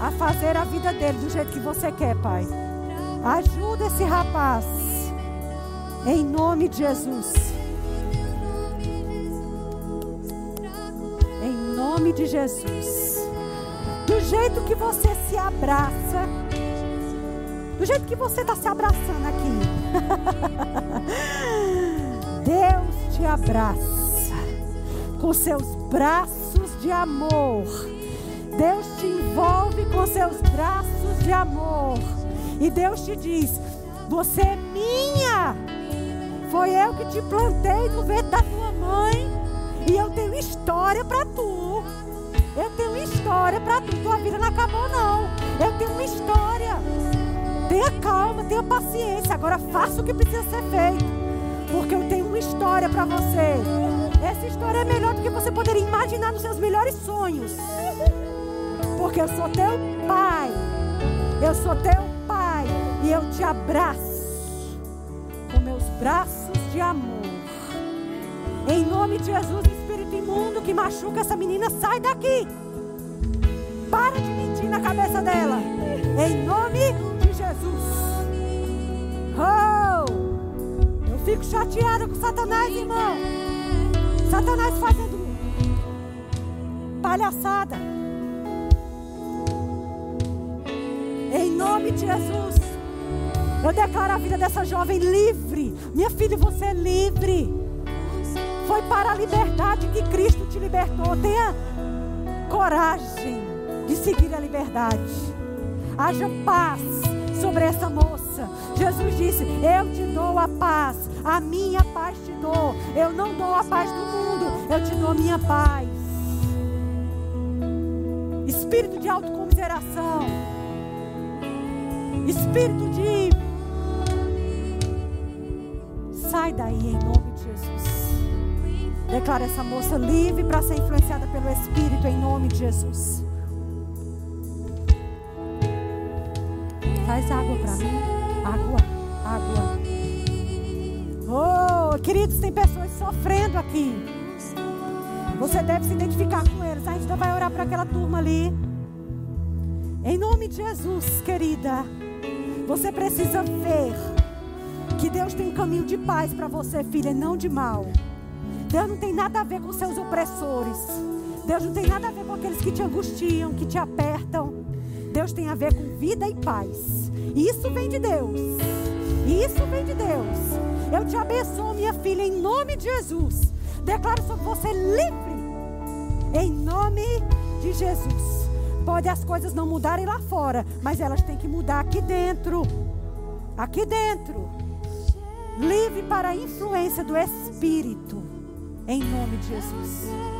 a fazer a vida dele do jeito que você quer, Pai. Ajuda esse rapaz. Em nome de Jesus. Em nome de Jesus. Do jeito que você se abraça. Do jeito que você está se abraçando aqui. Deus te abraça com seus braços de amor. Deus te envolve com seus braços de amor. E Deus te diz: Você é minha. Foi eu que te plantei no ventre da tua mãe. E eu tenho história para tu. Eu tenho história para tu. Tua vida não acabou, não. Eu tenho uma história. Tenha calma, tenha paciência. Agora faça o que precisa ser feito. Porque eu tenho uma história para você. Essa história é melhor do que você poderia imaginar nos seus melhores sonhos. Porque eu sou teu pai. Eu sou teu pai. E eu te abraço com meus braços de amor. Em nome de Jesus, espírito imundo que machuca essa menina, sai daqui. Para de mentir na cabeça dela. Em nome de Jesus. Oh! Eu fico chateada com Satanás, irmão. Satanás fazendo palhaçada. Em nome de Jesus. Eu declaro a vida dessa jovem livre. Minha filha, você é livre. Foi para a liberdade que Cristo te libertou. Tenha coragem de seguir a liberdade. Haja paz sobre essa moça. Jesus disse: Eu te dou a paz, a minha paz te dou. Eu não dou a paz do mundo, eu te dou minha paz. Espírito de autocomiseração, espírito de. Sai daí em nome de Jesus. Declara essa moça livre para ser influenciada pelo Espírito em nome de Jesus. Traz água para mim. Água, água. Oh, queridos, tem pessoas sofrendo aqui. Você deve se identificar com eles. A gente ainda vai orar para aquela turma ali. Em nome de Jesus, querida. Você precisa ver que Deus tem um caminho de paz para você, filha, não de mal. Deus não tem nada a ver com seus opressores. Deus não tem nada a ver com aqueles que te angustiam, que te apertam. Deus tem a ver com vida e paz. E isso vem de Deus. E isso vem de Deus. Eu te abençoo, minha filha, em nome de Jesus. Declaro sobre você livre. Em nome de Jesus. Pode as coisas não mudarem lá fora, mas elas têm que mudar aqui dentro. Aqui dentro. Livre para a influência do Espírito. Em nome de Jesus.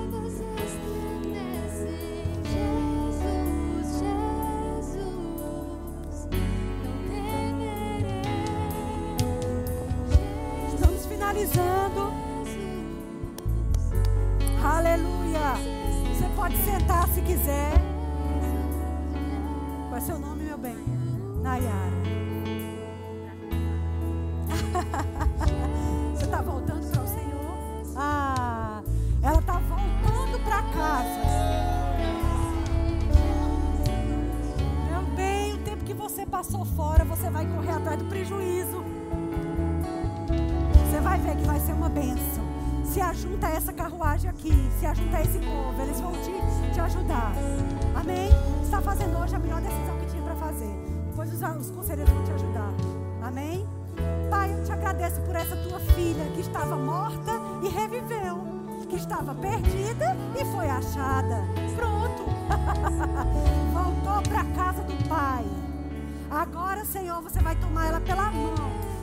Vai correr atrás do prejuízo. Você vai ver que vai ser uma bênção. Se ajunta a essa carruagem aqui, se ajunta a esse povo, eles vão te, te ajudar. Amém? Está fazendo hoje a melhor decisão que tinha para fazer. Depois os, os conselheiros vão te ajudar. Amém? Pai, eu te agradeço por essa tua filha que estava morta e reviveu, que estava perdida e foi achada. Pronto. Voltou para a casa do Pai. Agora, Senhor, você vai tomar ela pela mão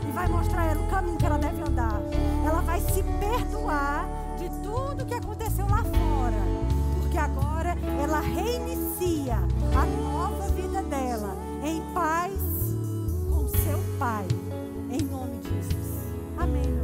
e vai mostrar ela o caminho que ela deve andar. Ela vai se perdoar de tudo que aconteceu lá fora, porque agora ela reinicia a nova vida dela em paz com seu Pai. Em nome de Jesus. Amém,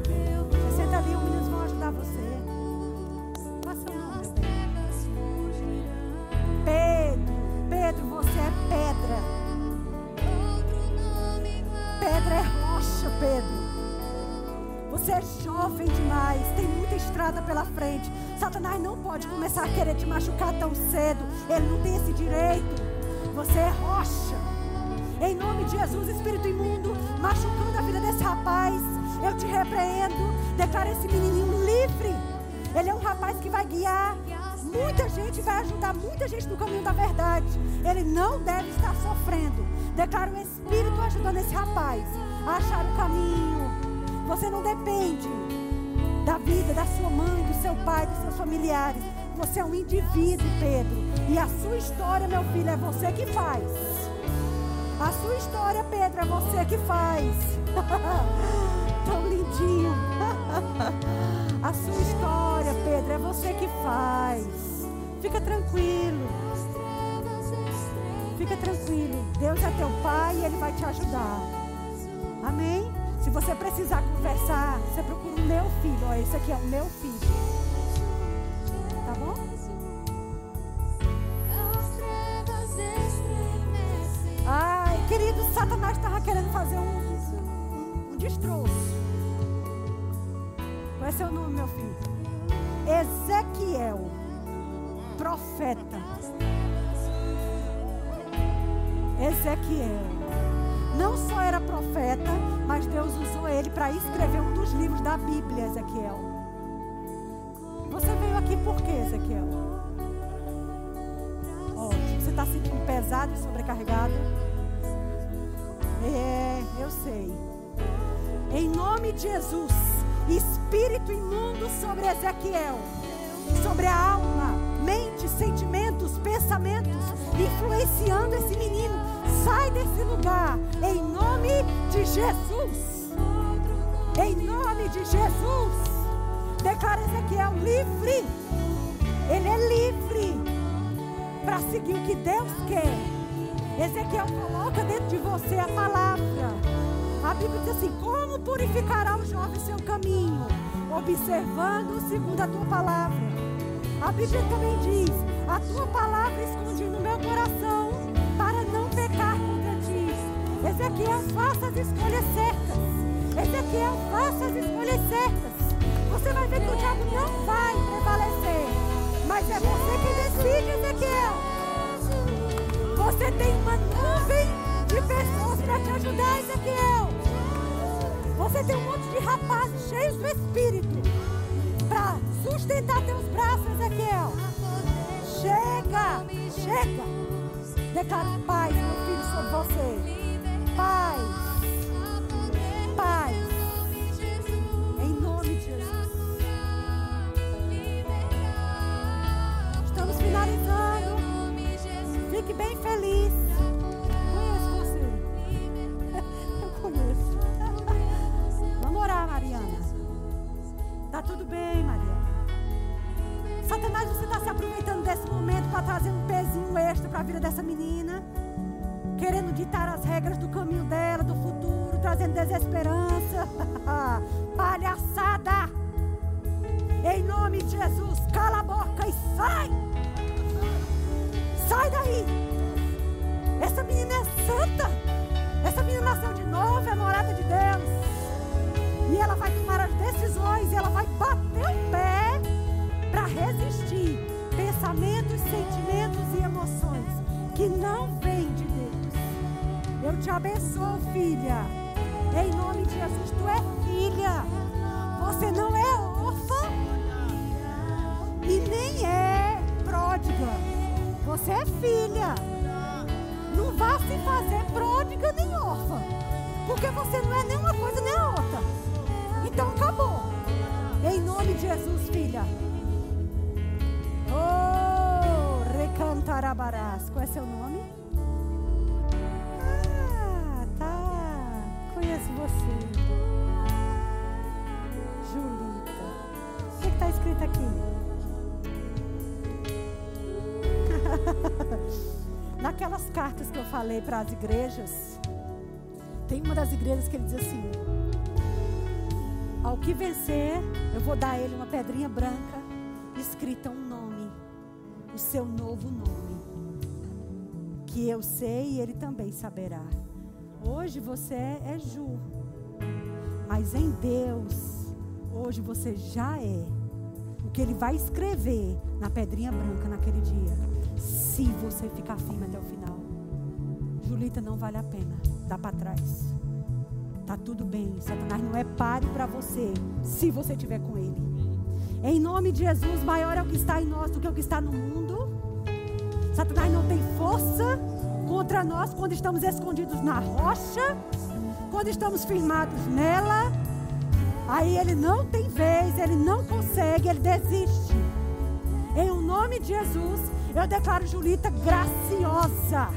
Pedro. Você é jovem demais, tem muita estrada pela frente. Satanás não pode começar a querer te machucar tão cedo. Ele não tem esse direito. Você é rocha. Em nome de Jesus, espírito imundo, machucando a vida desse rapaz, eu te repreendo. Declara esse menininho livre. Ele é um rapaz que vai guiar muita gente, vai ajudar muita gente no caminho da verdade. Ele não deve estar sofrendo. Declara o Espírito ajudando esse rapaz a achar o caminho. Você não depende da vida da sua mãe, do seu pai, dos seus familiares. Você é um indivíduo, Pedro. E a sua história, meu filho, é você que faz. A sua história, Pedro, é você que faz. Tão lindinho. A sua história, Pedro, é você que faz. Fica tranquilo. Fica tranquilo. Deus é teu pai e ele vai te ajudar. Amém? Se você precisar conversar, você procura o meu filho. Ó, esse aqui é o meu filho. Tá bom? Ai, querido, Satanás estava querendo fazer um, um, um destroço. Qual é seu nome, meu filho? Ezequiel, profeta. Ezequiel. Não só era profeta, mas Deus usou ele para escrever um dos livros da Bíblia, Ezequiel. Você veio aqui por quê, Ezequiel? Você está sentindo pesado e sobrecarregado? É, eu sei. Em nome de Jesus, espírito imundo sobre Ezequiel, sobre a alma, mente, sentimentos, pensamentos, influenciando esse menino Sai desse lugar em nome de Jesus. Em nome de Jesus. Declara Ezequiel livre. Ele é livre para seguir o que Deus quer. Ezequiel coloca dentro de você a palavra. A Bíblia diz assim: Como purificará o jovem seu caminho? Observando segundo a tua palavra. A Bíblia também diz: A tua palavra escondi no meu coração Ezequiel, faça as escolhas certas. Ezequiel, faça as escolhas certas. Você vai ver que o diabo não vai prevalecer. Mas é você que decide, Ezequiel. Você tem uma nuvem de pessoas para te ajudar, Ezequiel. Você tem um monte de rapazes cheios do Espírito para sustentar teus braços, Ezequiel. Chega, chega. Declaro paz, meu filho, sobre você paz. Paz. Em nome de Jesus. Estamos finalizando. Fique bem feliz. Conheço você. Eu conheço. Vamos orar, Mariana. Tá tudo bem, Mariana. Satanás, você está se aproveitando desse momento para trazer um pezinho extra para a vida dessa menina querendo ditar as regras do trazendo desesperança. Palhaçada! Em nome de Jesus, cala a boca e sai! Sai daí! Essa menina é santa! Essa menina nasceu de novo, é morada de Deus. E ela vai tomar as decisões, e ela vai bater o pé para resistir pensamentos, sentimentos e emoções que não vêm de eu te abençoo, filha. Em nome de Jesus, tu é filha. Você não é órfã e nem é pródiga. Você é filha. Não vá se fazer pródiga nem órfã. Porque você não é nem uma coisa nem a outra. Então acabou. Em nome de Jesus, filha. Oh, recantarabarás. Qual é seu nome? Conheço você. Julita. O que está escrito aqui? Naquelas cartas que eu falei para as igrejas, tem uma das igrejas que ele diz assim: Ao que vencer, eu vou dar a ele uma pedrinha branca, escrita um nome, o seu novo nome, que eu sei e ele também saberá. Hoje você é Ju. Mas em Deus, hoje você já é. O que ele vai escrever na pedrinha branca naquele dia. Se você ficar firme até o final. Julita, não vale a pena. Dá para trás. Tá tudo bem. Satanás não é páreo para você. Se você estiver com ele. Em nome de Jesus, maior é o que está em nós do que o que está no mundo. Satanás não tem força contra nós quando estamos escondidos na rocha, quando estamos firmados nela. Aí ele não tem vez, ele não consegue, ele desiste. Em o nome de Jesus, eu declaro Julita graciosa,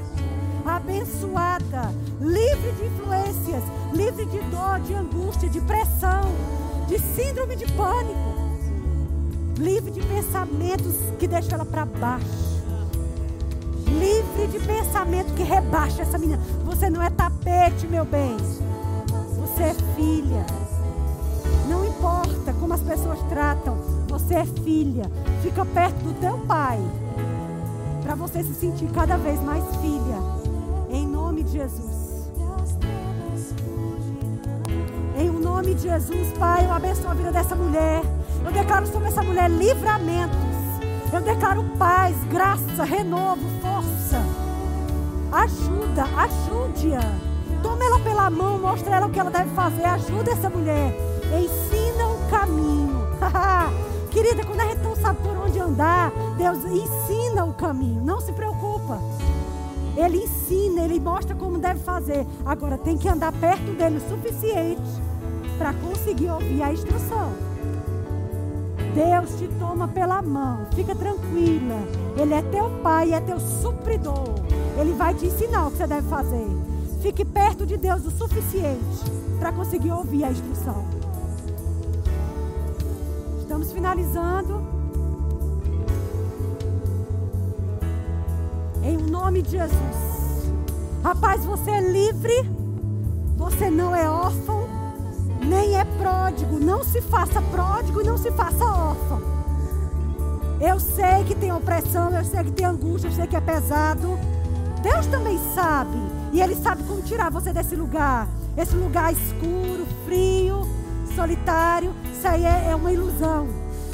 abençoada, livre de influências, livre de dor, de angústia, de pressão, de síndrome de pânico, livre de pensamentos que deixam ela para baixo livre de pensamento que rebaixa essa menina. Você não é tapete, meu bem. Você é filha. Não importa como as pessoas tratam, você é filha. Fica perto do teu pai. Para você se sentir cada vez mais filha. Em nome de Jesus. Em o nome de Jesus, Pai, eu abençoo a vida dessa mulher. Eu declaro sobre essa mulher livramentos. Eu declaro paz, graça, renovo. Ajuda, ajude-a. Toma ela pela mão, mostra ela o que ela deve fazer. Ajuda essa mulher. Ensina o caminho. Querida, quando a gente não sabe por onde andar, Deus ensina o caminho. Não se preocupa. Ele ensina, ele mostra como deve fazer. Agora tem que andar perto dele o suficiente para conseguir ouvir a instrução. Deus te toma pela mão, fica tranquila. Ele é teu pai, é teu supridor. Ele vai te ensinar o que você deve fazer. Fique perto de Deus o suficiente para conseguir ouvir a instrução. Estamos finalizando. Em nome de Jesus. Rapaz, você é livre. Você não é órfão nem é pródigo. Não se faça pródigo e não se faça órfão. Eu sei que tem opressão, eu sei que tem angústia, eu sei que é pesado. Deus também sabe. E Ele sabe como tirar você desse lugar. Esse lugar escuro, frio, solitário. Isso aí é, é uma ilusão.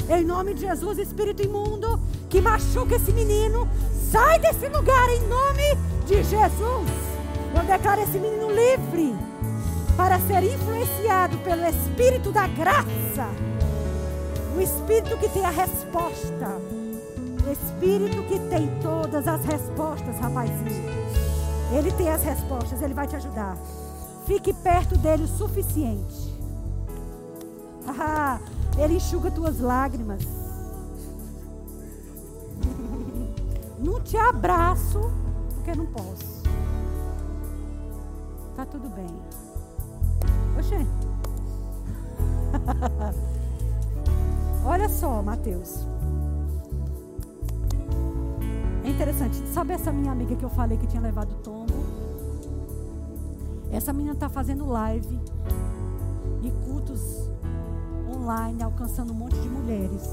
Em nome de Jesus, espírito imundo que machuca esse menino, sai desse lugar em nome de Jesus. Eu declaro esse menino livre para ser influenciado pelo Espírito da graça. O Espírito que tem a resposta. Espírito que tem todas as respostas, rapazinho. Ele tem as respostas, ele vai te ajudar. Fique perto dele o suficiente. Ah, ele enxuga tuas lágrimas. Não te abraço, porque não posso. Tá tudo bem. Oxê. Olha só, Mateus. É interessante. Sabe essa minha amiga que eu falei que tinha levado tombo? Essa menina está fazendo live e cultos online, alcançando um monte de mulheres.